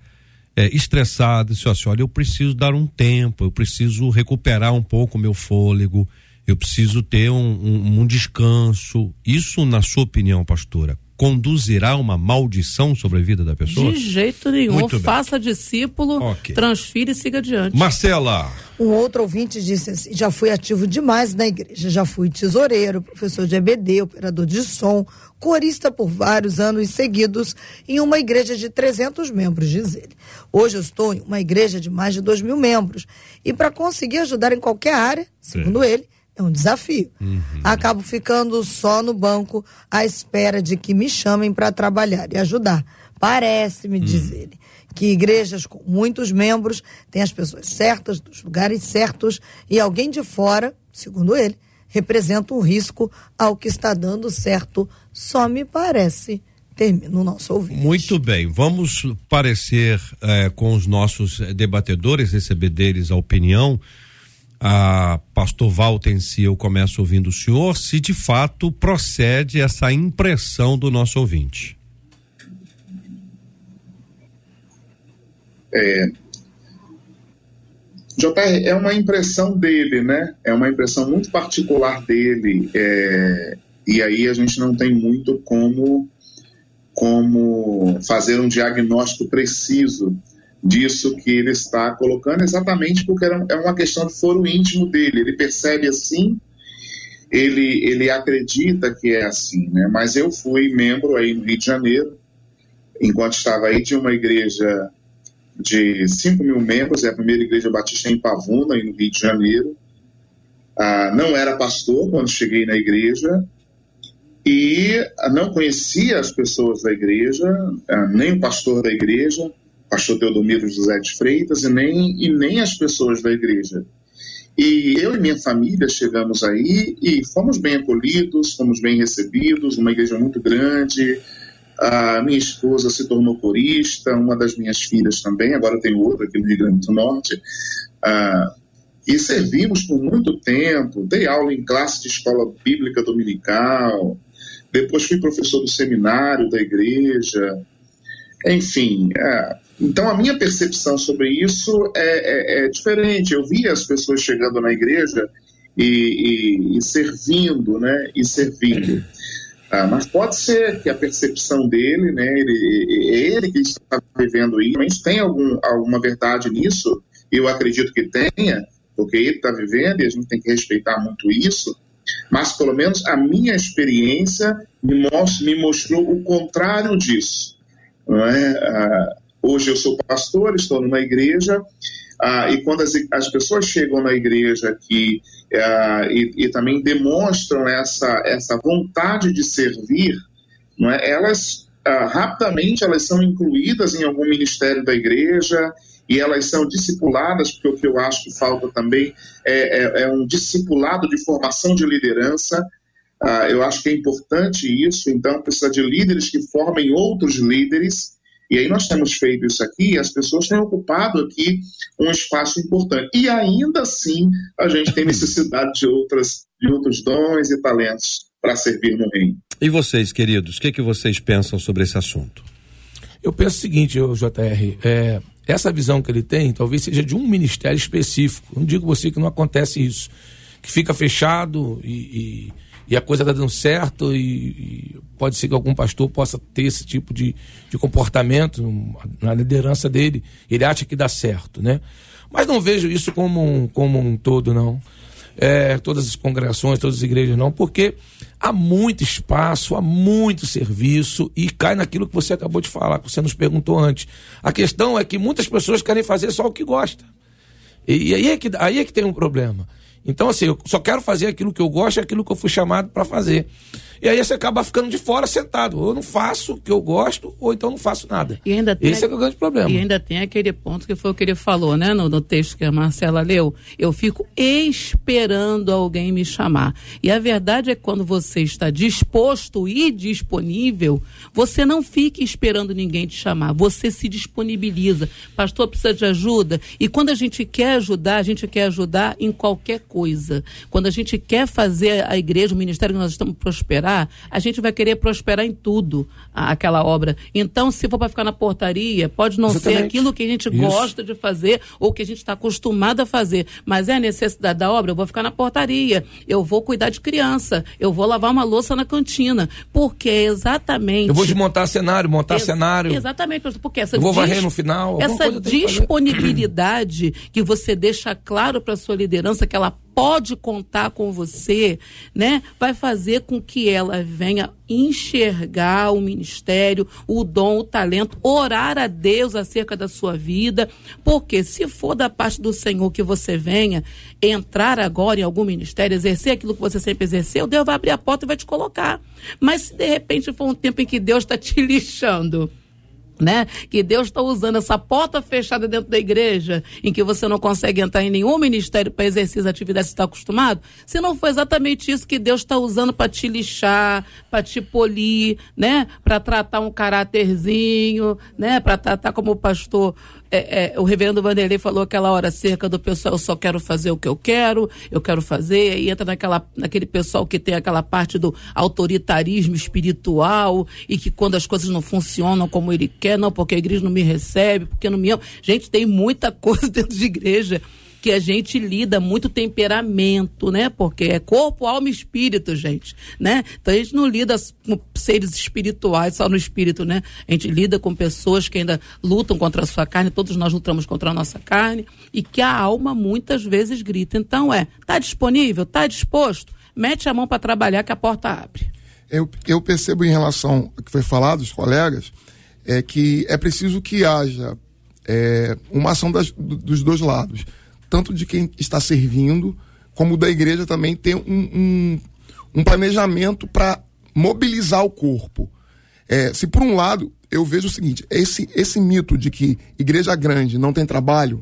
é, estressada, disse assim, olha, eu preciso dar um tempo, eu preciso recuperar um pouco o meu fôlego, eu preciso ter um, um, um descanso. Isso, na sua opinião, pastora, conduzirá uma maldição sobre a vida da pessoa? De jeito nenhum. Muito Faça bem. discípulo, okay. transfira e siga adiante. Marcela. Um outro ouvinte disse assim: já fui ativo demais na igreja, já fui tesoureiro, professor de EBD, operador de som, corista por vários anos seguidos em uma igreja de 300 membros, diz ele. Hoje eu estou em uma igreja de mais de 2 mil membros. E para conseguir ajudar em qualquer área, segundo Sim. ele, é um desafio. Uhum. Acabo ficando só no banco à espera de que me chamem para trabalhar e ajudar. Parece-me, uhum. diz ele, que igrejas com muitos membros têm as pessoas certas, dos lugares certos, e alguém de fora, segundo ele, representa um risco ao que está dando certo. Só me parece. Termina o nosso ouvinte. Muito bem, vamos parecer eh, com os nossos debatedores, receber deles a opinião a pastor si, eu começo ouvindo o senhor, se de fato procede essa impressão do nosso ouvinte. É, JR, é uma impressão dele, né? É uma impressão muito particular dele. É, e aí a gente não tem muito como, como fazer um diagnóstico preciso disso que ele está colocando, exatamente porque é uma questão de foro íntimo dele. Ele percebe assim, ele, ele acredita que é assim, né? Mas eu fui membro aí no Rio de Janeiro, enquanto estava aí, de uma igreja de 5 mil membros, é a primeira igreja batista em Pavuna, aí no Rio de Janeiro. Ah, não era pastor quando cheguei na igreja, e não conhecia as pessoas da igreja, ah, nem o pastor da igreja, pastor Teodomiro José de Freitas e nem, e nem as pessoas da igreja. E eu e minha família chegamos aí e fomos bem acolhidos, fomos bem recebidos, uma igreja muito grande. A minha esposa se tornou corista, uma das minhas filhas também, agora tem outra aqui no Rio Grande do Norte. Ah, e servimos por muito tempo, dei aula em classe de escola bíblica dominical, depois fui professor do seminário da igreja, enfim, é, então a minha percepção sobre isso é, é, é, diferente. Eu via as pessoas chegando na igreja e, e, e servindo, né? E servindo. Ah, mas pode ser que a percepção dele, né? Ele, é ele que está vivendo isso, tem algum, alguma verdade nisso. Eu acredito que tenha, porque ele está vivendo e a gente tem que respeitar muito isso. Mas pelo menos a minha experiência me, me mostrou o contrário disso. Não é? Ah, Hoje eu sou pastor, estou numa igreja, ah, e quando as, as, pessoas chegam na igreja aqui ah, e, e, também demonstram essa, essa vontade de servir, não é? elas ah, rapidamente elas são incluídas em algum ministério da igreja e elas são discipuladas, porque o que eu acho que falta também é, é, é um discipulado de formação de liderança. Ah, eu acho que é importante isso, então precisa de líderes que formem outros líderes e aí nós temos feito isso aqui e as pessoas têm ocupado aqui um espaço importante. E ainda assim a gente tem necessidade de, outras, de outros dons e talentos para servir no reino. E vocês, queridos, o que, que vocês pensam sobre esse assunto? Eu penso o seguinte, JR, é, essa visão que ele tem talvez seja de um ministério específico. Não digo você que não acontece isso, que fica fechado e, e e a coisa está dando certo e, e, pode ser que algum pastor possa ter esse tipo de, de comportamento na liderança dele. Ele acha que dá certo, né? Mas não vejo isso como um, como um todo, não. É, todas as congregações, todas as igrejas, não, porque há muito espaço, há muito serviço e cai naquilo que você acabou de falar, que você nos perguntou antes. A questão é que muitas pessoas querem fazer só o que gosta. E, e aí, é que, aí é que tem um problema. Então, assim, eu só quero fazer aquilo que eu gosto e aquilo que eu fui chamado para fazer. E aí você acaba ficando de fora sentado. Ou eu não faço o que eu gosto, ou então não faço nada. E ainda tem, Esse é, o grande problema. E ainda tem aquele ponto que foi o que ele falou, né, no, no texto que a Marcela leu. Eu fico esperando alguém me chamar. E a verdade é que quando você está disposto e disponível, você não fica esperando ninguém te chamar. Você se disponibiliza. Pastor, precisa de ajuda? E quando a gente quer ajudar, a gente quer ajudar em qualquer coisa. Quando a gente quer fazer a igreja, o ministério que nós estamos prosperar, a gente vai querer prosperar em tudo, a- aquela obra. Então, se for para ficar na portaria, pode não ser Exatamente. aquilo que a gente Isso. gosta de fazer ou que a gente está acostumado a fazer, mas é a necessidade da obra, eu vou ficar na portaria, eu vou cuidar de criança, eu vou lavar uma louça na cantina, porque é exatamente Eu vou desmontar cenário, montar Ex- cenário. Exatamente, porque essa Eu vou varrer no final, Essa tenho que disponibilidade que você deixa claro para sua liderança que ela pode contar com você, né? Vai fazer com que ela venha enxergar o ministério, o dom, o talento, orar a Deus acerca da sua vida, porque se for da parte do Senhor que você venha entrar agora em algum ministério, exercer aquilo que você sempre exerceu, Deus vai abrir a porta e vai te colocar. Mas se de repente for um tempo em que Deus está te lixando, né? Que Deus está usando essa porta fechada dentro da igreja, em que você não consegue entrar em nenhum ministério para exercer as atividades que está acostumado, se não foi exatamente isso que Deus está usando para te lixar, para te polir, né? Para tratar um caráterzinho, né? Para tratar como o pastor, é, é, o reverendo Vanderlei falou aquela hora acerca do pessoal, eu só quero fazer o que eu quero, eu quero fazer, e entra naquela, naquele pessoal que tem aquela parte do autoritarismo espiritual e que quando as coisas não funcionam como ele quer, não, porque a igreja não me recebe, porque não me ama. Gente, tem muita coisa dentro de igreja que a gente lida muito temperamento, né? Porque é corpo, alma e espírito, gente, né? Então a gente não lida com seres espirituais só no espírito, né? A gente lida com pessoas que ainda lutam contra a sua carne, todos nós lutamos contra a nossa carne e que a alma muitas vezes grita. Então é, tá disponível, tá disposto? Mete a mão para trabalhar que a porta abre. Eu, eu percebo em relação ao que foi falado, os colegas, é que é preciso que haja é, uma ação das- do- dos dois lados. Tanto de quem está servindo, como da igreja também ter um, um, um planejamento para mobilizar o corpo. É, se por um lado eu vejo o seguinte, esse, esse mito de que igreja grande não tem trabalho,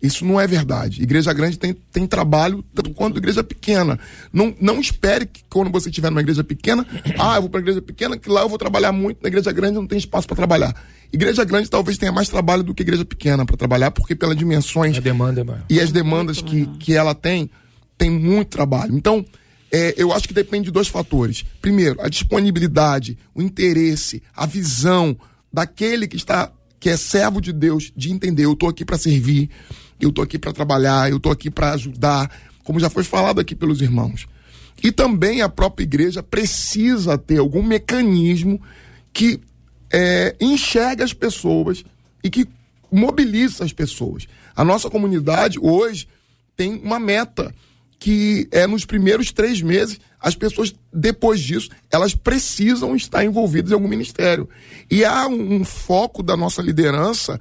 isso não é verdade. Igreja grande tem, tem trabalho tanto quanto igreja pequena. Não, não espere que quando você estiver numa igreja pequena, ah, eu vou para igreja pequena, que lá eu vou trabalhar muito, na igreja grande não tem espaço para trabalhar. Igreja grande talvez tenha mais trabalho do que igreja pequena para trabalhar, porque pelas dimensões A demanda é maior. e as demandas que, que ela tem, tem muito trabalho. Então, é, eu acho que depende de dois fatores. Primeiro, a disponibilidade, o interesse, a visão daquele que está que é servo de Deus, de entender, eu estou aqui para servir, eu estou aqui para trabalhar, eu estou aqui para ajudar, como já foi falado aqui pelos irmãos. E também a própria igreja precisa ter algum mecanismo que é, enxerga as pessoas e que mobiliza as pessoas. A nossa comunidade hoje tem uma meta que é nos primeiros três meses, as pessoas, depois disso, elas precisam estar envolvidas em algum ministério. E há um, um foco da nossa liderança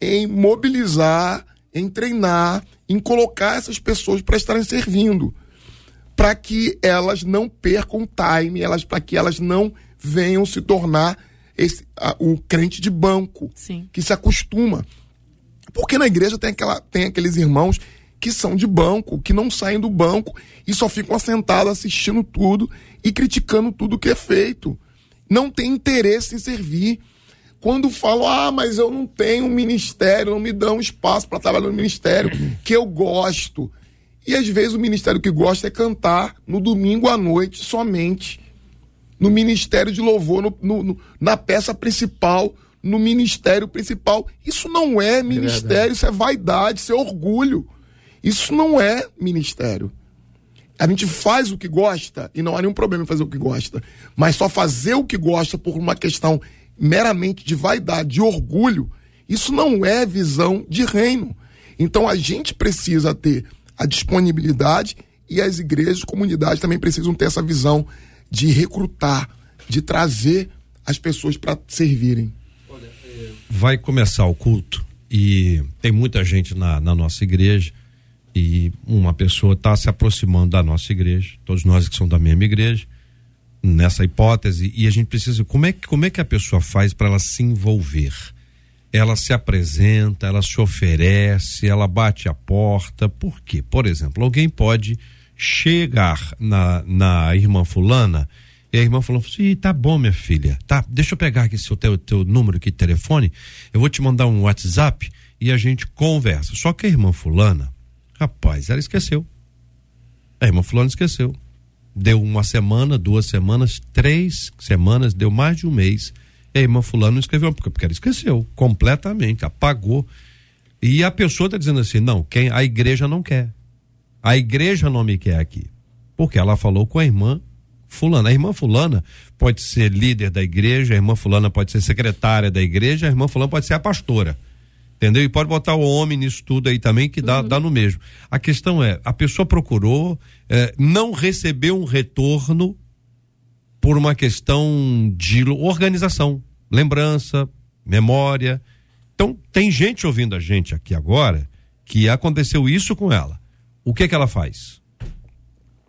em mobilizar, em treinar, em colocar essas pessoas para estarem servindo para que elas não percam time, elas para que elas não venham se tornar esse, a- o crente de banco Sim. que se acostuma. Porque na igreja tem, aquela, tem aqueles irmãos que são de banco, que não saem do banco e só ficam assentados assistindo tudo e criticando tudo que é feito. Não tem interesse em servir. Quando falam, ah, mas eu não tenho um ministério, não me dão espaço para trabalhar no ministério, que eu gosto. E às vezes o ministério que gosta é cantar no domingo à noite somente. No ministério de louvor, no- no- no- na peça principal, no ministério principal. Isso não é ministério, isso é vaidade, isso é orgulho. Isso não é ministério. A gente faz o que gosta e não há nenhum problema em fazer o que gosta. Mas só fazer o que gosta por uma questão meramente de vaidade, de orgulho, isso não é visão de reino. Então a gente precisa ter a disponibilidade e as igrejas, comunidades também precisam ter essa visão de recrutar, de trazer as pessoas para servirem. vai começar o culto e tem muita gente na, na nossa igreja e uma pessoa está se aproximando da nossa igreja, todos nós que somos da mesma igreja, nessa hipótese e a gente precisa como é que como é que a pessoa faz para ela se envolver ela se apresenta ela se oferece ela bate a porta por quê por exemplo alguém pode chegar na, na irmã fulana e a irmã falou assim, tá bom minha filha tá deixa eu pegar aqui seu teu, teu número aqui telefone eu vou te mandar um WhatsApp e a gente conversa só que a irmã fulana rapaz ela esqueceu a irmã fulana esqueceu deu uma semana, duas semanas, três semanas, deu mais de um mês. E a irmã fulano não escreveu, porque, porque ela esqueceu completamente, apagou. E a pessoa está dizendo assim: não, quem a igreja não quer. A igreja não me quer aqui. Porque ela falou com a irmã fulana. A irmã fulana pode ser líder da igreja, a irmã fulana pode ser secretária da igreja, a irmã fulana pode ser a pastora. Entendeu? E pode botar o homem nisso tudo aí também, que dá, uhum. dá no mesmo. A questão é, a pessoa procurou, é, não recebeu um retorno por uma questão de organização, lembrança, memória. Então, tem gente ouvindo a gente aqui agora que aconteceu isso com ela. O que é que ela faz?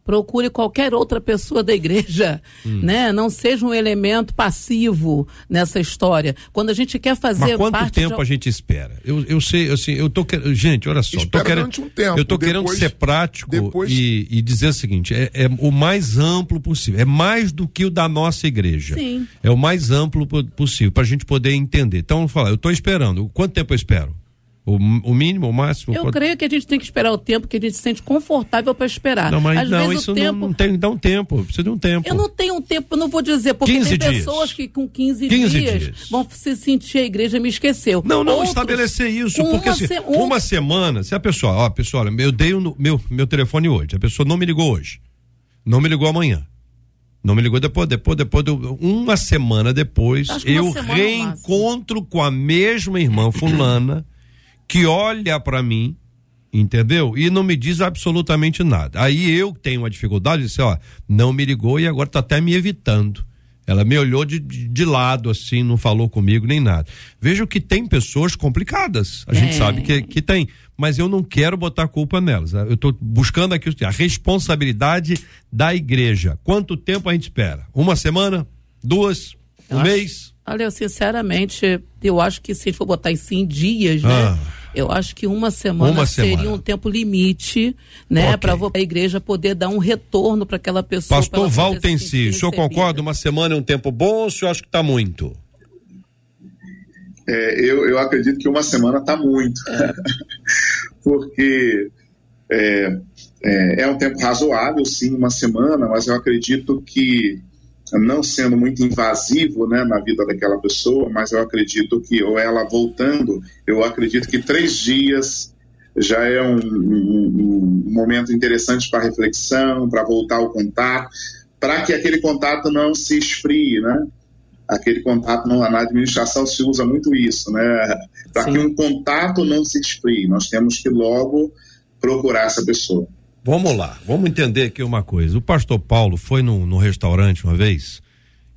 procure qualquer outra pessoa da igreja, hum. né? Não seja um elemento passivo nessa história. Quando a gente quer fazer Mas quanto tempo de... a gente espera? Eu, eu sei, assim, eu tô querendo, gente, olha só, tô querendo, um tempo, eu tô depois, querendo ser prático depois... e, e, dizer o seguinte, é, é, o mais amplo possível, é mais do que o da nossa igreja. Sim. É o mais amplo possível para a gente poder entender. Então, vamos falar, eu estou esperando. Quanto tempo eu espero? O, o, mínimo, o máximo? Eu pode... creio que a gente tem que esperar o tempo que a gente se sente confortável para esperar. Não, mas Às não, vezes, isso tempo... não, tem, dá um tempo, precisa de um tempo. Eu não tenho um tempo, eu não vou dizer, porque tem dias. pessoas que com 15, 15 dias, dias, vão se sentir a igreja me esqueceu. Não, não, Outros, estabelecer isso, porque uma, assim, se... uma semana, se a pessoa, ó, pessoal, eu dei o meu, meu telefone hoje, a pessoa não me ligou hoje, não me ligou amanhã. Não me ligou depois, depois, depois, uma semana depois, eu reencontro com a mesma irmã fulana que olha para mim, entendeu? E não me diz absolutamente nada. Aí eu tenho uma dificuldade de dizer, ó, não me ligou e agora tá até me evitando. Ela me olhou de, de, lado, assim, não falou comigo nem nada. Vejo que tem pessoas complicadas. A é. gente sabe que, que tem. Mas eu não quero botar culpa nelas. Eu estou buscando aqui a responsabilidade da igreja. Quanto tempo a gente espera? Uma semana? Duas? Um mês? Olha, eu sinceramente, eu acho que se a gente for botar isso em dias, né? Ah eu acho que uma semana uma seria semana. um tempo limite, né, okay. para a igreja poder dar um retorno para aquela pessoa. Pastor Valtenci, o senhor concorda? Uma semana é um tempo bom ou o senhor acha que está muito? É, eu, eu acredito que uma semana está muito, é. porque é, é, é um tempo razoável, sim, uma semana, mas eu acredito que não sendo muito invasivo né, na vida daquela pessoa, mas eu acredito que, ou ela voltando, eu acredito que três dias já é um, um, um momento interessante para reflexão, para voltar ao contato, para que aquele contato não se esfrie, né? Aquele contato não, na administração se usa muito isso, né? Para que um contato não se esfrie, nós temos que logo procurar essa pessoa. Vamos lá, vamos entender aqui uma coisa. O pastor Paulo foi no, no restaurante uma vez.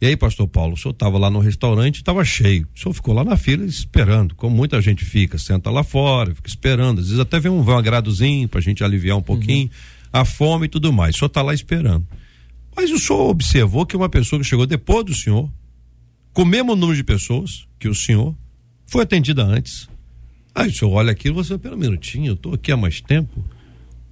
E aí, pastor Paulo, o senhor estava lá no restaurante, estava cheio. O senhor ficou lá na fila esperando, como muita gente fica, senta lá fora, fica esperando. Às vezes até vem um, agradozinho para a gente aliviar um pouquinho uhum. a fome e tudo mais. O senhor está lá esperando. Mas o senhor observou que uma pessoa que chegou depois do senhor, com o mesmo número de pessoas que o senhor, foi atendida antes. Aí o senhor olha aquilo e você, pera um minutinho, eu estou aqui há mais tempo.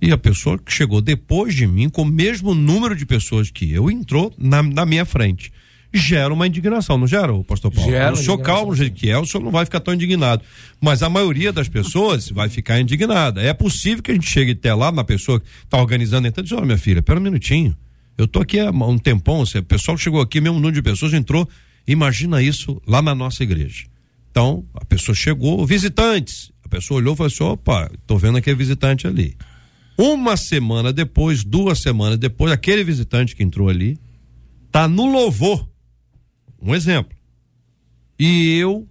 E a pessoa que chegou depois de mim, com o mesmo número de pessoas que eu, entrou na, na minha frente. Gera uma indignação, não gera, pastor Paulo? Gera o senhor do jeito que é, o senhor não vai ficar tão indignado. Mas a maioria das pessoas vai ficar indignada. É possível que a gente chegue até lá na pessoa que está organizando, então diz, olha minha filha, pera um minutinho. Eu tô aqui há um tempão, o pessoal chegou aqui, mesmo número de pessoas entrou. Imagina isso lá na nossa igreja. Então, a pessoa chegou, visitantes. A pessoa olhou e falou assim: opa, tô vendo aquele visitante ali. Uma semana depois, duas semanas depois, aquele visitante que entrou ali tá no louvor. Um exemplo. E eu,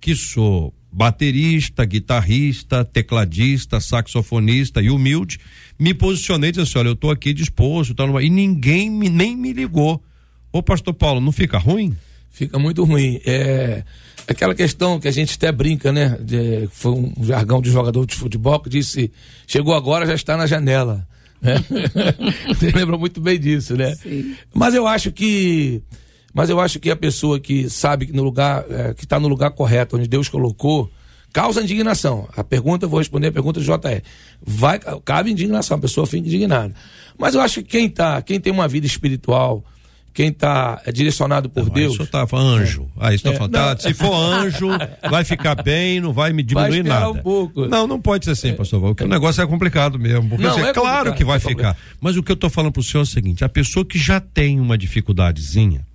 que sou baterista, guitarrista, tecladista, saxofonista e humilde, me posicionei disse assim: olha, eu estou aqui disposto, tá numa... e ninguém me, nem me ligou. Ô, pastor Paulo, não fica ruim? Fica muito ruim. É aquela questão que a gente até brinca, né? De, foi um jargão de jogador de futebol que disse: chegou agora, já está na janela. É. Você lembra muito bem disso, né? Sim. Mas eu acho que. Mas eu acho que a pessoa que sabe que no lugar, é, que está no lugar correto, onde Deus colocou, causa indignação. A pergunta, eu vou responder a pergunta do JR. Vai, cabe indignação, a pessoa fica indignada. Mas eu acho que quem tá, quem tem uma vida espiritual, quem está direcionado por Não, Deus. Isso tá anjo. Aí isso tá É, falando. Tá, se for anjo, vai ficar bem, não vai me diminuir esperar nada. um pouco. Não, não pode ser assim, pastor Val, porque o negócio é complicado mesmo. Porque Não, assim, é claro que vai é ficar. Mas o que eu tô falando pro senhor é o seguinte: a pessoa que já tem uma dificuldadezinha,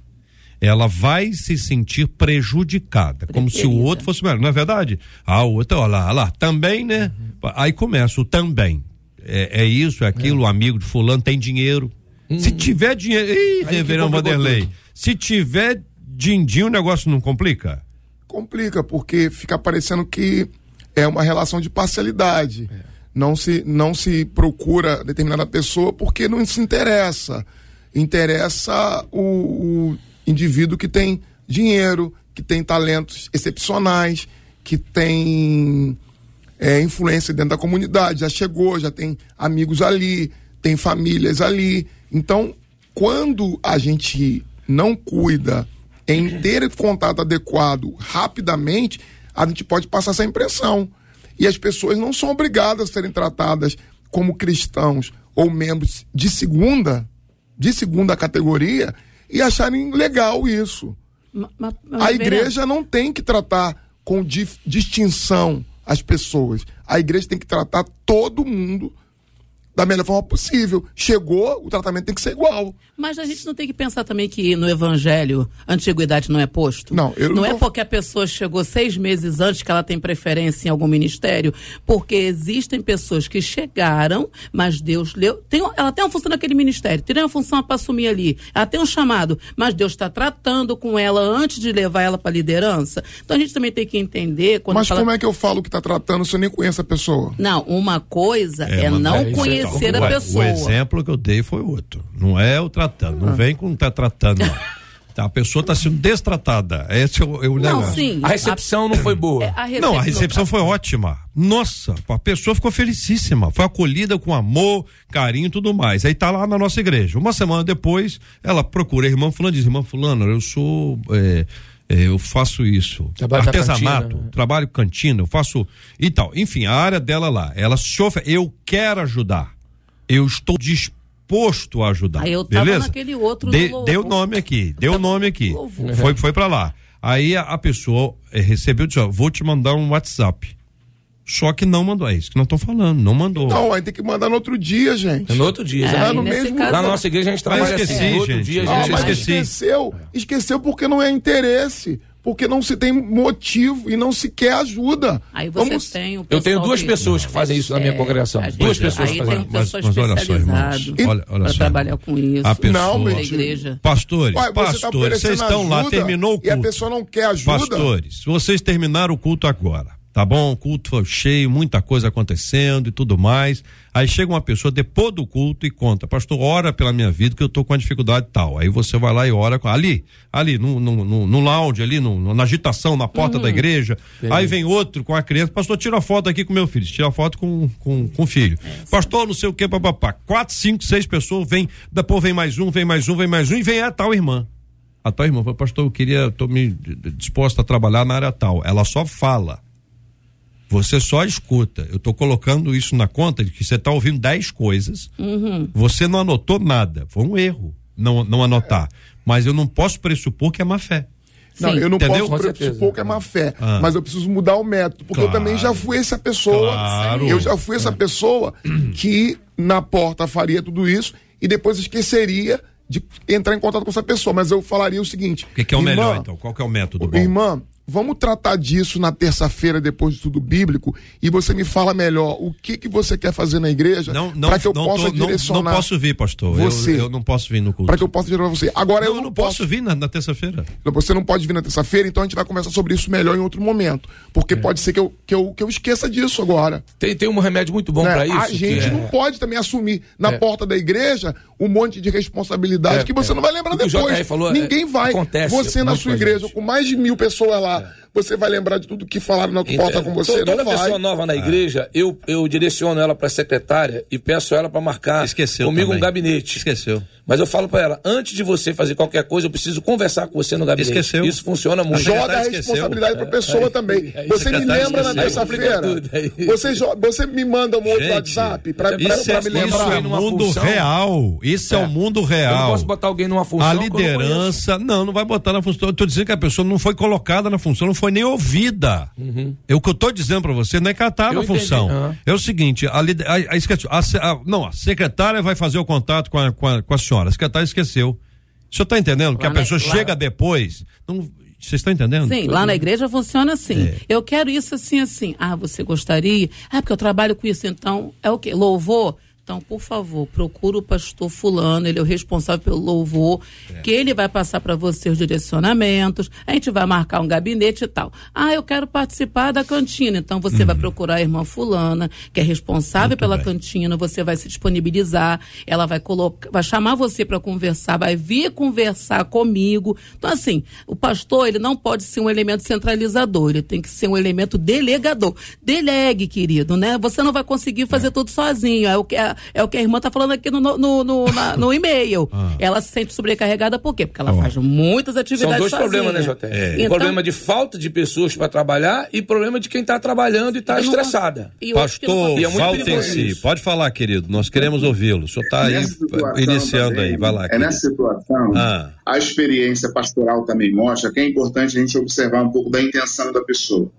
ela vai se sentir prejudicada, como se o outro fosse melhor, não é verdade? Ah, o outro, olha lá, olha lá, também, né? Aí começa o também. É, é isso, é aquilo, o amigo de fulano tem dinheiro. Se tiver dinheiro. Ih, complicou Vanderlei. tudo. Se tiver din-din, o negócio não complica? Complica, porque fica parecendo que é uma relação de parcialidade. Não, se, não se procura determinada pessoa porque não se interessa. Interessa o, o indivíduo que tem dinheiro, que tem talentos excepcionais, que tem é, influência dentro da comunidade, já chegou, já tem amigos ali, tem famílias ali. Então, quando a gente não cuida em ter contato adequado rapidamente, a gente pode passar essa impressão. E as pessoas não são obrigadas a serem tratadas como cristãos ou membros de segunda, de segunda categoria, e acharem legal isso. Ma- ma- mas, A igreja não tem que tratar com dif- distinção as pessoas. A igreja tem que tratar todo mundo da melhor forma possível. Chegou, o tratamento tem que ser igual. Mas a gente não tem que pensar também que no evangelho a antiguidade não é posto? Não, eu não não é porque a pessoa chegou seis meses antes que ela tem preferência em algum ministério, porque existem pessoas que chegaram, mas Deus leu. Tem, ela tem uma função naquele ministério, tem uma função para assumir ali, ela tem um chamado, mas Deus está tratando com ela antes de levar ela para a liderança. Então a gente também tem que entender quando Mas fala. como é que eu falo que está tratando se eu nem conheço a pessoa? Não, uma coisa é, não é aí, conhecer a Ué, pessoa. O exemplo que eu dei foi outro. Não é o tratando. Não vem com tá tratando, não. Tá, a pessoa está sendo destratada. Esse é o, é o Não, negócio. sim. A recepção não foi boa. a, a Não, a recepção foi ótima. Nossa, a pessoa ficou felicíssima. Foi acolhida com amor, carinho e tudo mais. Aí tá lá na nossa igreja. Uma semana depois, ela procura a irmã fulano e diz, irmã fulano, eu sou... é, é, eu faço isso, Trabalho na artesanato, cantina, né? trabalho cantina, eu faço e tal. Enfim, a área dela lá, ela se oferece, eu quero ajudar, eu estou disposto a ajudar. Aí eu tava beleza? naquele outro De- louvor. deu nome aqui, deu nome no aqui, louvor. foi, foi para lá. Aí a, a pessoa eh, recebeu e disse, ó, vou te mandar um WhatsApp. Só que não mandou, é isso que nós estamos falando, não mandou. Não, aí tem que mandar no outro dia, gente. No outro dia, É, no mesmo- caso- na nossa igreja a gente Ah, eu trabalha esqueci, assim. No outro gente. dia a Não, gente mas vai- esqueci. esqueceu. Esqueceu porque não é interesse. Porque não se tem motivo e não se quer ajuda. Aí você Vamos- tem o Eu tenho duas que- pessoas que fazem isso na minha É, congregação. Duas pessoas aí que fazem. tem um Mas- mas olha só, irmãos. Olha- olha para só, trabalhar com isso. A pessoa- Não, na igreja. Pastores, Ué, tá pastores, oferecendo vocês estão lá, terminou o E a culto. pessoa não quer ajuda. Pastores, vocês terminaram o culto agora, tá bom? O culto foi cheio, muita coisa acontecendo e tudo mais. Aí chega uma pessoa depois do culto e conta, pastor, ora pela minha vida que eu tô com uma dificuldade tal. Aí você vai lá e ora ali, ali no, no, no, no lounge, ali no, na agitação, na porta da igreja. Aí vem outro com a criança, pastor, tira foto aqui com meu filho, tira foto com, com, com o filho. pastor, não sei o que, papapá. Quatro, cinco, seis pessoas, vem, depois vem mais um, vem mais um, vem mais um e vem a tal irmã. A tua irmã falou, pastor, eu queria, tô me disposta a trabalhar na área tal. Ela só fala. Você só escuta. Eu tô colocando isso na conta de que você tá ouvindo dez coisas. Você não anotou nada. Foi um erro não, não anotar. Mas eu não posso pressupor que é má fé. Não, Sim. eu não Entendeu? posso pressupor que é má fé, Ah. mas eu preciso mudar o método, porque Claro. eu também já fui essa pessoa. Claro. Eu já fui essa pessoa que na porta faria tudo isso e depois esqueceria de entrar em contato com essa pessoa. Mas eu falaria o seguinte: O que, que é o irmã, melhor, então? Qual que é o método bom? Irmã, vamos tratar disso na terça-feira, depois de tudo bíblico, e você me fala melhor o que, que você quer fazer na igreja Não, não, para que eu não, possa tô- não, direcionar. não posso vir, pastor. Eu- você. Eu, não posso vir no culto. Para que eu possa direcionar você. Agora Não, eu eu não, não posso vir na, na terça-feira. Você não pode vir na terça-feira, então a gente vai conversar sobre isso melhor em outro momento. É. Porque pode ser que eu, que, eu, que eu esqueça disso agora. Tem, tem um remédio muito bom né? pra isso. a gente que é- não pode também assumir na É. porta da igreja um monte de responsabilidade É, que você é. não vai lembrar depois. Falou, é, Ninguém vai. acontece você na sua igreja, gente. com mais de mil pessoas lá, você vai lembrar de tudo que falaram na porta com você. Então, Toda não vai. pessoa nova na igreja, eu, eu direciono ela para a secretária e peço ela para marcar Esqueceu comigo também. um gabinete. Esqueceu. Mas eu falo para ela, antes de você fazer qualquer coisa, eu preciso conversar com você no gabinete. Esqueceu. Isso funciona muito. Joga a responsabilidade pra pessoa também. aí Você me lembra na esqueceu. terça-feira. Complica tudo aí. Você, você me manda um outro Gente, WhatsApp Isso é, me isso lembrar. é numa mundo função. real. Isso é, o mundo Eu não real. posso botar alguém numa função. A eu não liderança, não, não vai botar na função. Eu tô dizendo que a pessoa não foi colocada na função, não foi nem ouvida. É o que eu tô dizendo pra você, não é que ela tá Uhum. Eu na função. Aham. É o seguinte, a, a, a, a não, a secretária vai fazer o contato com a, com a, com a senhora. A secretária esqueceu. O senhor tá entendendo? que a Lá na- pessoa lá- chega depois. Não, vocês estão entendendo? Sim, lá na igreja funciona assim. É. Eu quero isso assim, assim. Ah, você gostaria? Ah, porque eu trabalho com isso. Então, é o quê? Louvor? Então, por favor, procura o pastor fulano, ele é o responsável pelo louvor, que ele vai passar para você os direcionamentos, a gente vai marcar um gabinete e tal. Ah, eu quero participar da cantina, então você vai procurar a irmã fulana, que é responsável pela bem. cantina, você vai se disponibilizar, ela vai colocar, vai chamar você para conversar, vai vir conversar comigo. Então, assim, o pastor, ele não pode ser um elemento centralizador, ele tem que ser um elemento delegador. Delegue, querido, né? Você não vai conseguir fazer tudo sozinho. É o que é o que a irmã tá falando aqui no, no, no, na- no e-mail. Ela se sente sobrecarregada por quê? Porque ela faz muitas São atividades dois sozinha. problemas, né, Jota? É. Então- problema de falta de pessoas para trabalhar e problema de quem está trabalhando e está estressada. e Pastor E é muito perigoso Valtensi, isso. pode falar, querido. Nós queremos ouvi-lo. O senhor está aí situação iniciando também, aí. Vai lá. É querido. nessa situação, Ah. a experiência pastoral também mostra que é importante a gente observar um pouco da intenção da pessoa.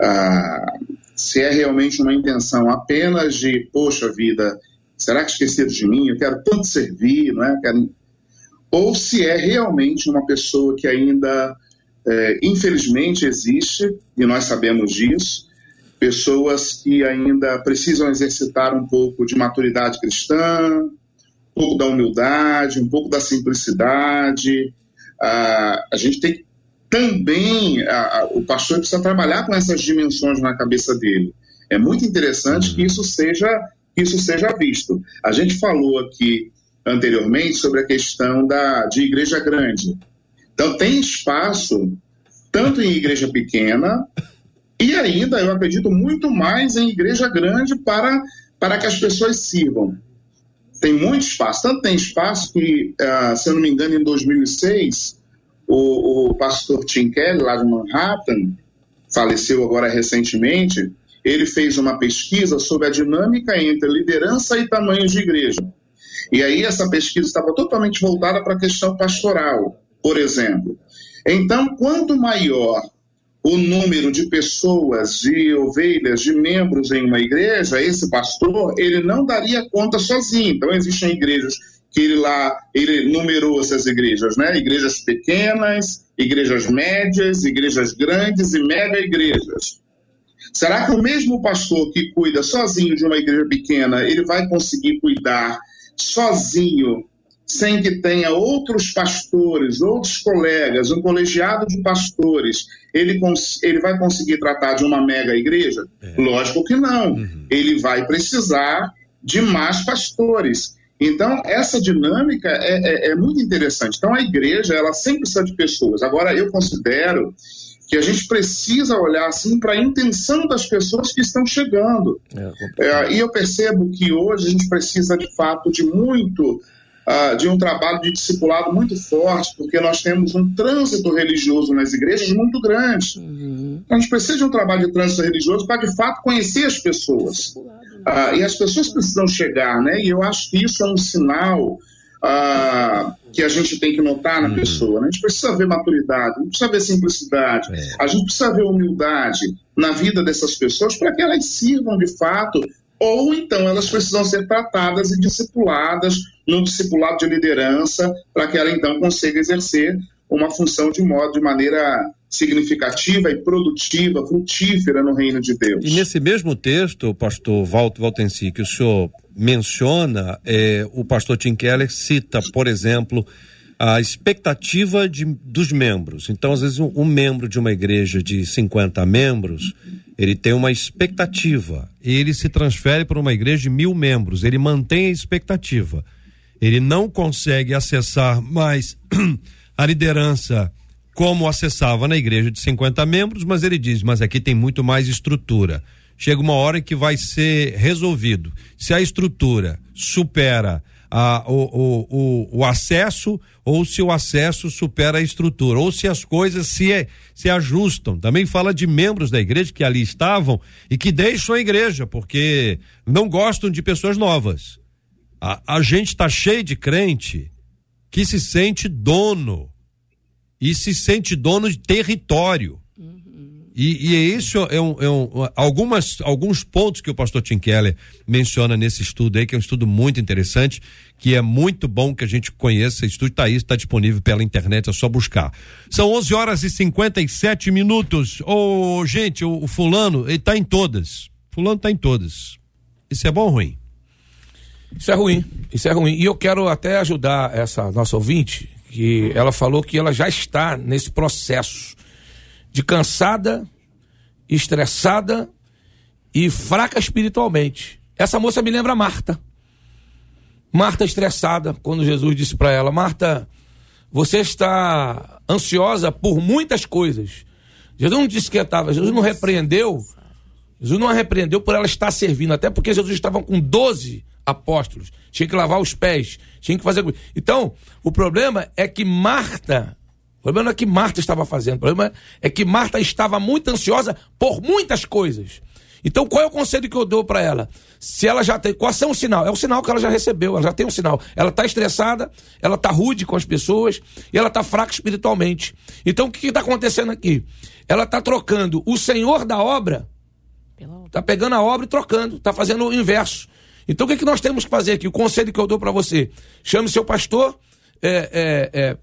Ah, se é realmente uma intenção apenas de, poxa vida, será que esqueceram de mim? Eu quero tanto servir, não é? Quero... Ou se é realmente uma pessoa que ainda, eh, infelizmente, existe, e nós sabemos disso, pessoas que ainda precisam exercitar um pouco de maturidade cristã, um pouco da humildade, um pouco da simplicidade. Ah, a gente tem que também, ah, ah, o pastor precisa trabalhar com essas dimensões na cabeça dele. É muito interessante que isso seja que isso seja visto. A gente falou aqui anteriormente sobre a questão da, de igreja grande. Então, tem espaço tanto em igreja pequena e ainda, eu acredito, muito mais em igreja grande para, para que as pessoas sirvam. Tem muito espaço. Tanto tem espaço que, ah, se eu não me engano, em 2006, o, o pastor Tim Kelly, lá de Manhattan, faleceu agora recentemente, ele fez uma pesquisa sobre a dinâmica entre liderança e tamanho de igreja. E aí essa pesquisa estava totalmente voltada para a questão pastoral, por exemplo. Então, quanto maior o número de pessoas, de ovelhas, de membros em uma igreja, esse pastor, ele não daria conta sozinho. Então, existem igrejas que ele lá, ele numerou essas igrejas, né? Igrejas pequenas, igrejas médias, igrejas grandes e mega igrejas. Será que o mesmo pastor que cuida sozinho de uma igreja pequena, ele vai conseguir cuidar sozinho, sem que tenha outros pastores, outros colegas, um colegiado de pastores, ele, ele vai conseguir tratar de uma mega igreja? Lógico que não. Ele vai precisar de mais pastores. Então, essa dinâmica é, é- é muito interessante. Então, a igreja, ela sempre precisa de pessoas. Agora, eu considero que a gente precisa olhar assim para a intenção das pessoas que estão chegando. É, e eu percebo que hoje a gente precisa de fato de muito ah, de um trabalho de discipulado muito forte, porque nós temos um trânsito religioso nas igrejas muito grande. A gente precisa de um trabalho de trânsito religioso para de fato conhecer as pessoas. Ah, e as pessoas precisam chegar, né? E eu acho que isso é um sinal ah, que a gente tem que notar na pessoa. Né? A gente precisa ver maturidade, a gente precisa ver simplicidade, a gente precisa ver humildade na vida dessas pessoas para que elas sirvam de fato, ou então elas precisam ser tratadas e discipuladas num discipulado de liderança para que ela então consiga exercer uma função de modo de maneira significativa e produtiva, frutífera no reino de Deus. E nesse mesmo texto, pastor Walter Valtensi, que o senhor menciona, é, o pastor Tim Keller cita, por exemplo, a expectativa de, dos membros. Então, às vezes, um, um membro de uma igreja de 50 membros, ele tem uma expectativa. Ele se transfere para uma igreja de mil membros. Ele mantém a expectativa. Ele não consegue acessar mais a liderança como acessava na igreja de 50 membros, mas ele diz: mas aqui tem muito mais estrutura. Chega uma hora que vai ser resolvido. Se a estrutura supera a, o, o, o, o, acesso ou se o acesso supera a estrutura, ou se as coisas se, se ajustam. Também fala de membros da igreja que ali estavam e que deixam a igreja porque não gostam de pessoas novas. A, a gente está cheio de crente que se sente dono e se sente dono de território. E, e é isso é, um, é um, algumas, alguns pontos que o pastor Tim Keller menciona nesse estudo aí, que é um estudo muito interessante, que é muito bom que a gente conheça. Esse estudo está aí, está disponível pela internet, é só buscar. São 11 horas e 57 minutos. Ô, oh, gente, o, o fulano, ele está em todas. Fulano está em todas. Isso é bom ou ruim? Isso é ruim, isso é ruim. E eu quero até ajudar essa nossa ouvinte, que ela falou que ela já está nesse processo de cansada, estressada e fraca espiritualmente. Essa moça me lembra Marta. Marta estressada, quando Jesus disse para ela: Marta, você está ansiosa por muitas coisas. Jesus não disse que estava, Jesus não repreendeu. Jesus não a repreendeu por ela estar servindo, até porque Jesus estava com 12 apóstolos, tinha que lavar os pés, tinha que fazer. Então, o problema é que Marta o problema não é que Marta estava fazendo, o problema é que Marta estava muito ansiosa por muitas coisas. Então, qual é o conselho que eu dou para ela? Se ela já tem. Qual é o sinal? É o sinal que ela já recebeu, ela já tem um sinal. Ela está estressada, ela está rude com as pessoas e ela está fraca espiritualmente. Então, o que está acontecendo aqui? Ela está trocando o senhor da obra, está pegando a obra e trocando, está fazendo o inverso. Então, o que, que nós temos que fazer aqui? O conselho que eu dou para você: chame seu pastor, é, é, é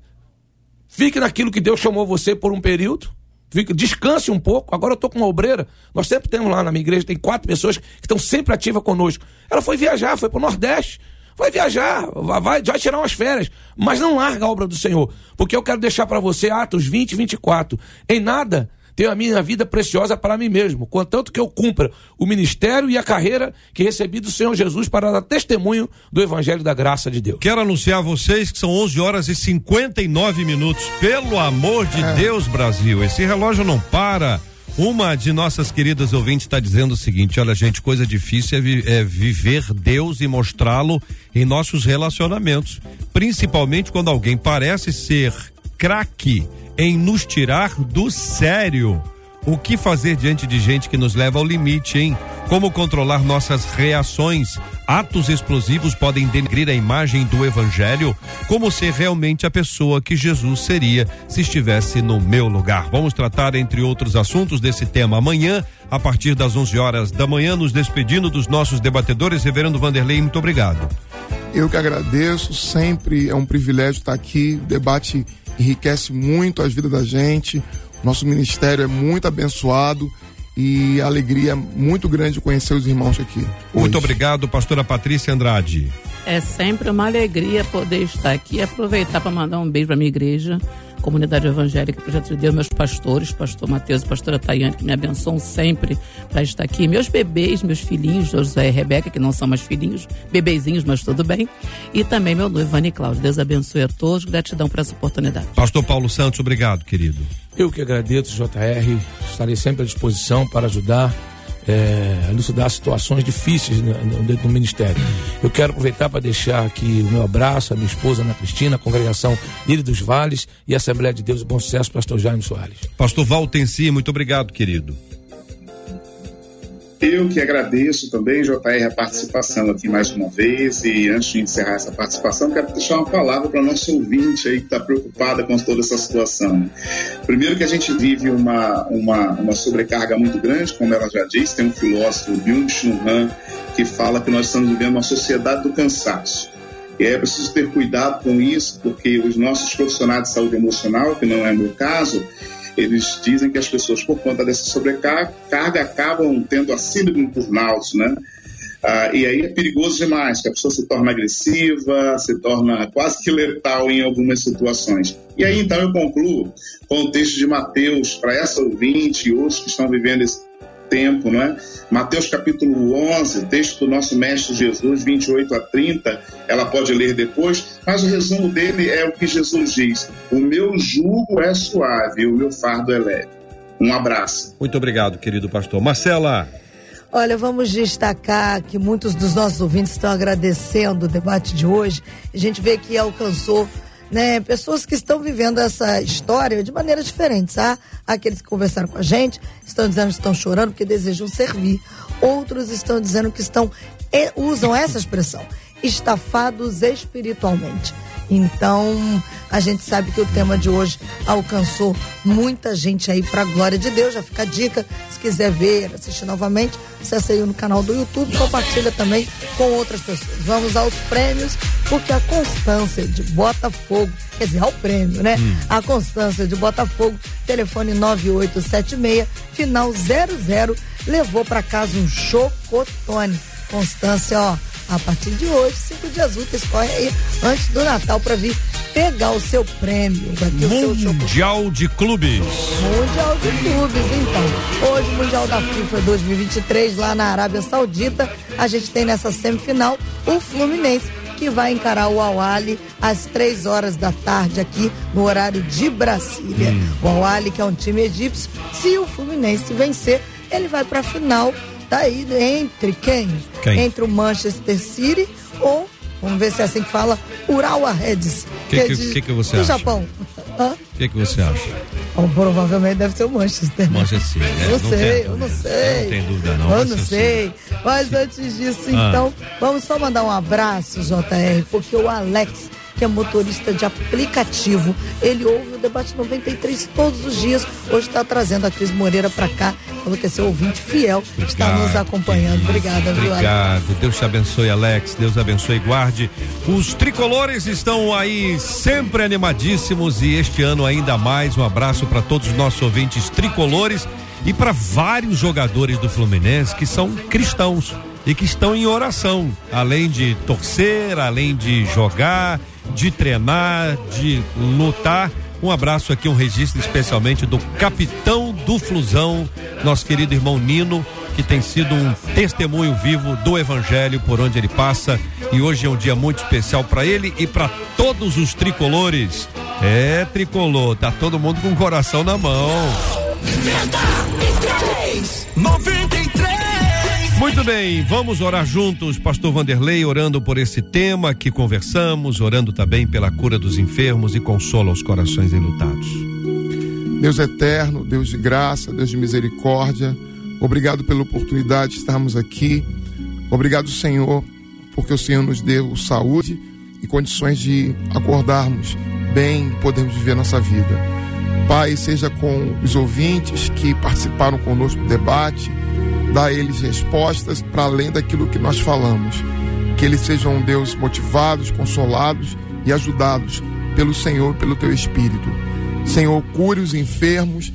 Fique naquilo que Deus chamou você por um período. Fique, descanse um pouco. Agora eu estou com uma obreira. Nós sempre temos lá na minha igreja, tem quatro pessoas que estão sempre ativas conosco. Ela foi viajar, foi para o Nordeste. Vai viajar, vai, vai tirar umas férias. Mas não larga a obra do Senhor. Porque eu quero deixar para você Atos 20, 24. Em nada tenho a minha vida preciosa para mim mesmo, contanto que eu cumpra o ministério e a carreira que recebi do Senhor Jesus para dar testemunho do Evangelho da graça de Deus. Quero anunciar a vocês que são 11 horas e 59 minutos. Pelo amor de é. Deus, Brasil, esse relógio não para. Uma de nossas queridas ouvintes está dizendo o seguinte: olha, gente, coisa difícil é, vi é viver Deus e mostrá-lo em nossos relacionamentos, principalmente quando alguém parece ser craque em nos tirar do sério. O que fazer diante de gente que nos leva ao limite, hein? Como controlar nossas reações? Atos explosivos podem denegrir a imagem do evangelho? Como ser realmente a pessoa que Jesus seria se estivesse no meu lugar? Vamos tratar, entre outros assuntos, desse tema amanhã, a partir das 11 horas da manhã, nos despedindo dos nossos debatedores. Reverendo Vanderlei, muito obrigado. Eu que agradeço, sempre é um privilégio estar aqui, debate enriquece muito a vida da gente. Nosso ministério é muito abençoado e a alegria é muito grande conhecer os irmãos aqui. Hoje. Muito obrigado, pastora Patrícia Andrade. É sempre uma alegria poder estar aqui e aproveitar para mandar um beijo para minha igreja comunidade evangélica Projeto de Deus, meus pastores, pastor Mateus e pastora Tayane, que me abençoam sempre para estar aqui, meus bebês, meus filhinhos, José e Rebeca, que não são mais filhinhos, bebezinhos, mas tudo bem, e também meu noivo, Vani Cláudio. Deus abençoe a todos, gratidão por essa oportunidade. Pastor Paulo Santos, obrigado, querido. Eu que agradeço, JR, estarei sempre à disposição para ajudar é, elucidar situações difíceis dentro do ministério. Eu quero aproveitar para deixar aqui o meu abraço à minha esposa Ana Cristina, a congregação Lírio dos Vales e a Assembleia de Deus Bom Sucesso, pastor Jaime Soares. Pastor Valtenci, muito obrigado, querido. Eu que agradeço também, JR, a participação aqui mais uma vez. E antes de encerrar essa participação, quero deixar uma palavra para nosso ouvinte aí que está preocupada com toda essa situação. Primeiro que a gente vive uma, uma, uma sobrecarga muito grande, como ela já disse, tem um filósofo, Byung-Chul Han, que fala que nós estamos vivendo uma sociedade do cansaço. E é preciso ter cuidado com isso, porque os nossos profissionais de saúde emocional, que não é meu caso, eles dizem que as pessoas, por conta dessa sobrecarga, acabam tendo a síndrome do né? Ah, e aí é perigoso demais, que a pessoa se torna agressiva, se torna quase que letal em algumas situações. E aí então eu concluo com o texto de Mateus para essa ouvinte e outros que estão vivendo esse tempo, não é? Mateus capítulo 11, texto do nosso mestre Jesus, 28 a 30, ela pode ler depois, mas o resumo dele é o que Jesus diz: O meu jugo é suave o meu fardo é leve. Um abraço. Muito obrigado, querido pastor. Marcela. Olha, vamos destacar que muitos dos nossos ouvintes estão agradecendo o debate de hoje. A gente vê que alcançou né, pessoas que estão vivendo essa história de maneira diferente, tá? Aqueles que conversaram com a gente estão dizendo que estão chorando porque desejam servir. Outros estão dizendo que estão usam essa expressão, estafados espiritualmente. Então, a gente sabe que o tema de hoje alcançou muita gente aí para a glória de Deus. Já fica a dica, se quiser ver, assistir novamente, acesse aí no canal do YouTube, compartilha também com outras pessoas. Vamos aos prêmios, porque a constância de Botafogo, quer dizer, ao prêmio, né? Hum. A constância de Botafogo, telefone 9876, final 00, levou para casa um chocotone. Constância, ó a partir de hoje, cinco dias úteis, corre aí antes do Natal para vir pegar o seu prêmio. Mundial de Clubes. Mundial de Clubes, então. Hoje, Mundial da FIFA 2023, lá na Arábia Saudita, a gente tem nessa semifinal o Fluminense que vai encarar o Awali às três horas da tarde aqui no horário de Brasília. Hum. O Awali, que é um time egípcio, se o Fluminense vencer, ele vai para a final Tá aí entre quem? quem? Entre o Manchester City ou, vamos ver se é assim que fala, Urawa Reds. Que, que, que, que, que, você do acha? Japão. O que, que você acha? Bom, provavelmente deve ser o Manchester. Né? Manchester City. É, eu não sei, eu não sei. Não tem dúvida não. Eu não sei. Mas antes disso, ah. então, vamos só mandar um abraço, JR, porque o Alex que é motorista de aplicativo. Ele ouve o debate 93 todos os dias. Hoje está trazendo a Cris Moreira para cá. Falou que é seu ouvinte fiel, Obrigado, está nos acompanhando. Obrigada, viu, Obrigado. Deus te abençoe, Alex. Deus abençoe e guarde. Os tricolores estão aí sempre animadíssimos e este ano ainda mais. Um abraço para todos os nossos ouvintes tricolores e para vários jogadores do Fluminense que são cristãos e que estão em oração, além de torcer, além de jogar, de treinar, de lutar. Um abraço aqui, um registro especialmente do capitão do Flusão, nosso querido irmão Nino, que tem sido um testemunho vivo do Evangelho por onde ele passa. E hoje é um dia muito especial para ele e para todos os tricolores. É, tricolor, tá todo mundo com o coração na mão. 93, 93. Muito bem, vamos orar juntos, Pastor Vanderlei, orando por esse tema que conversamos, orando também pela cura dos enfermos e consola os corações enlutados. Deus eterno, Deus de graça, Deus de misericórdia, obrigado pela oportunidade de estarmos aqui. Obrigado, Senhor, porque o Senhor nos deu saúde e condições de acordarmos bem e podermos viver nossa vida. Pai, seja com os ouvintes que participaram conosco do debate, dá a eles respostas para além daquilo que nós falamos. Que eles sejam, Deus, motivados, consolados e ajudados pelo Senhor, pelo teu Espírito. Senhor, cure os enfermos,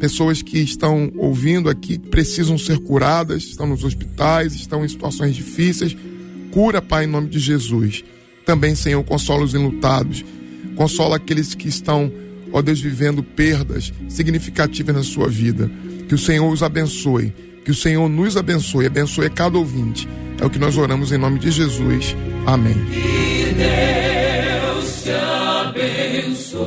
pessoas que estão ouvindo aqui, precisam ser curadas, estão nos hospitais, estão em situações difíceis. Cura, Pai, em nome de Jesus. Também, Senhor, consola os enlutados. Consola aqueles que estão, ó Deus, vivendo perdas significativas na sua vida. Que o Senhor os abençoe que o Senhor nos abençoe, abençoe cada ouvinte. É o que nós oramos em nome de Jesus. Amém. Que Deus te abençoe.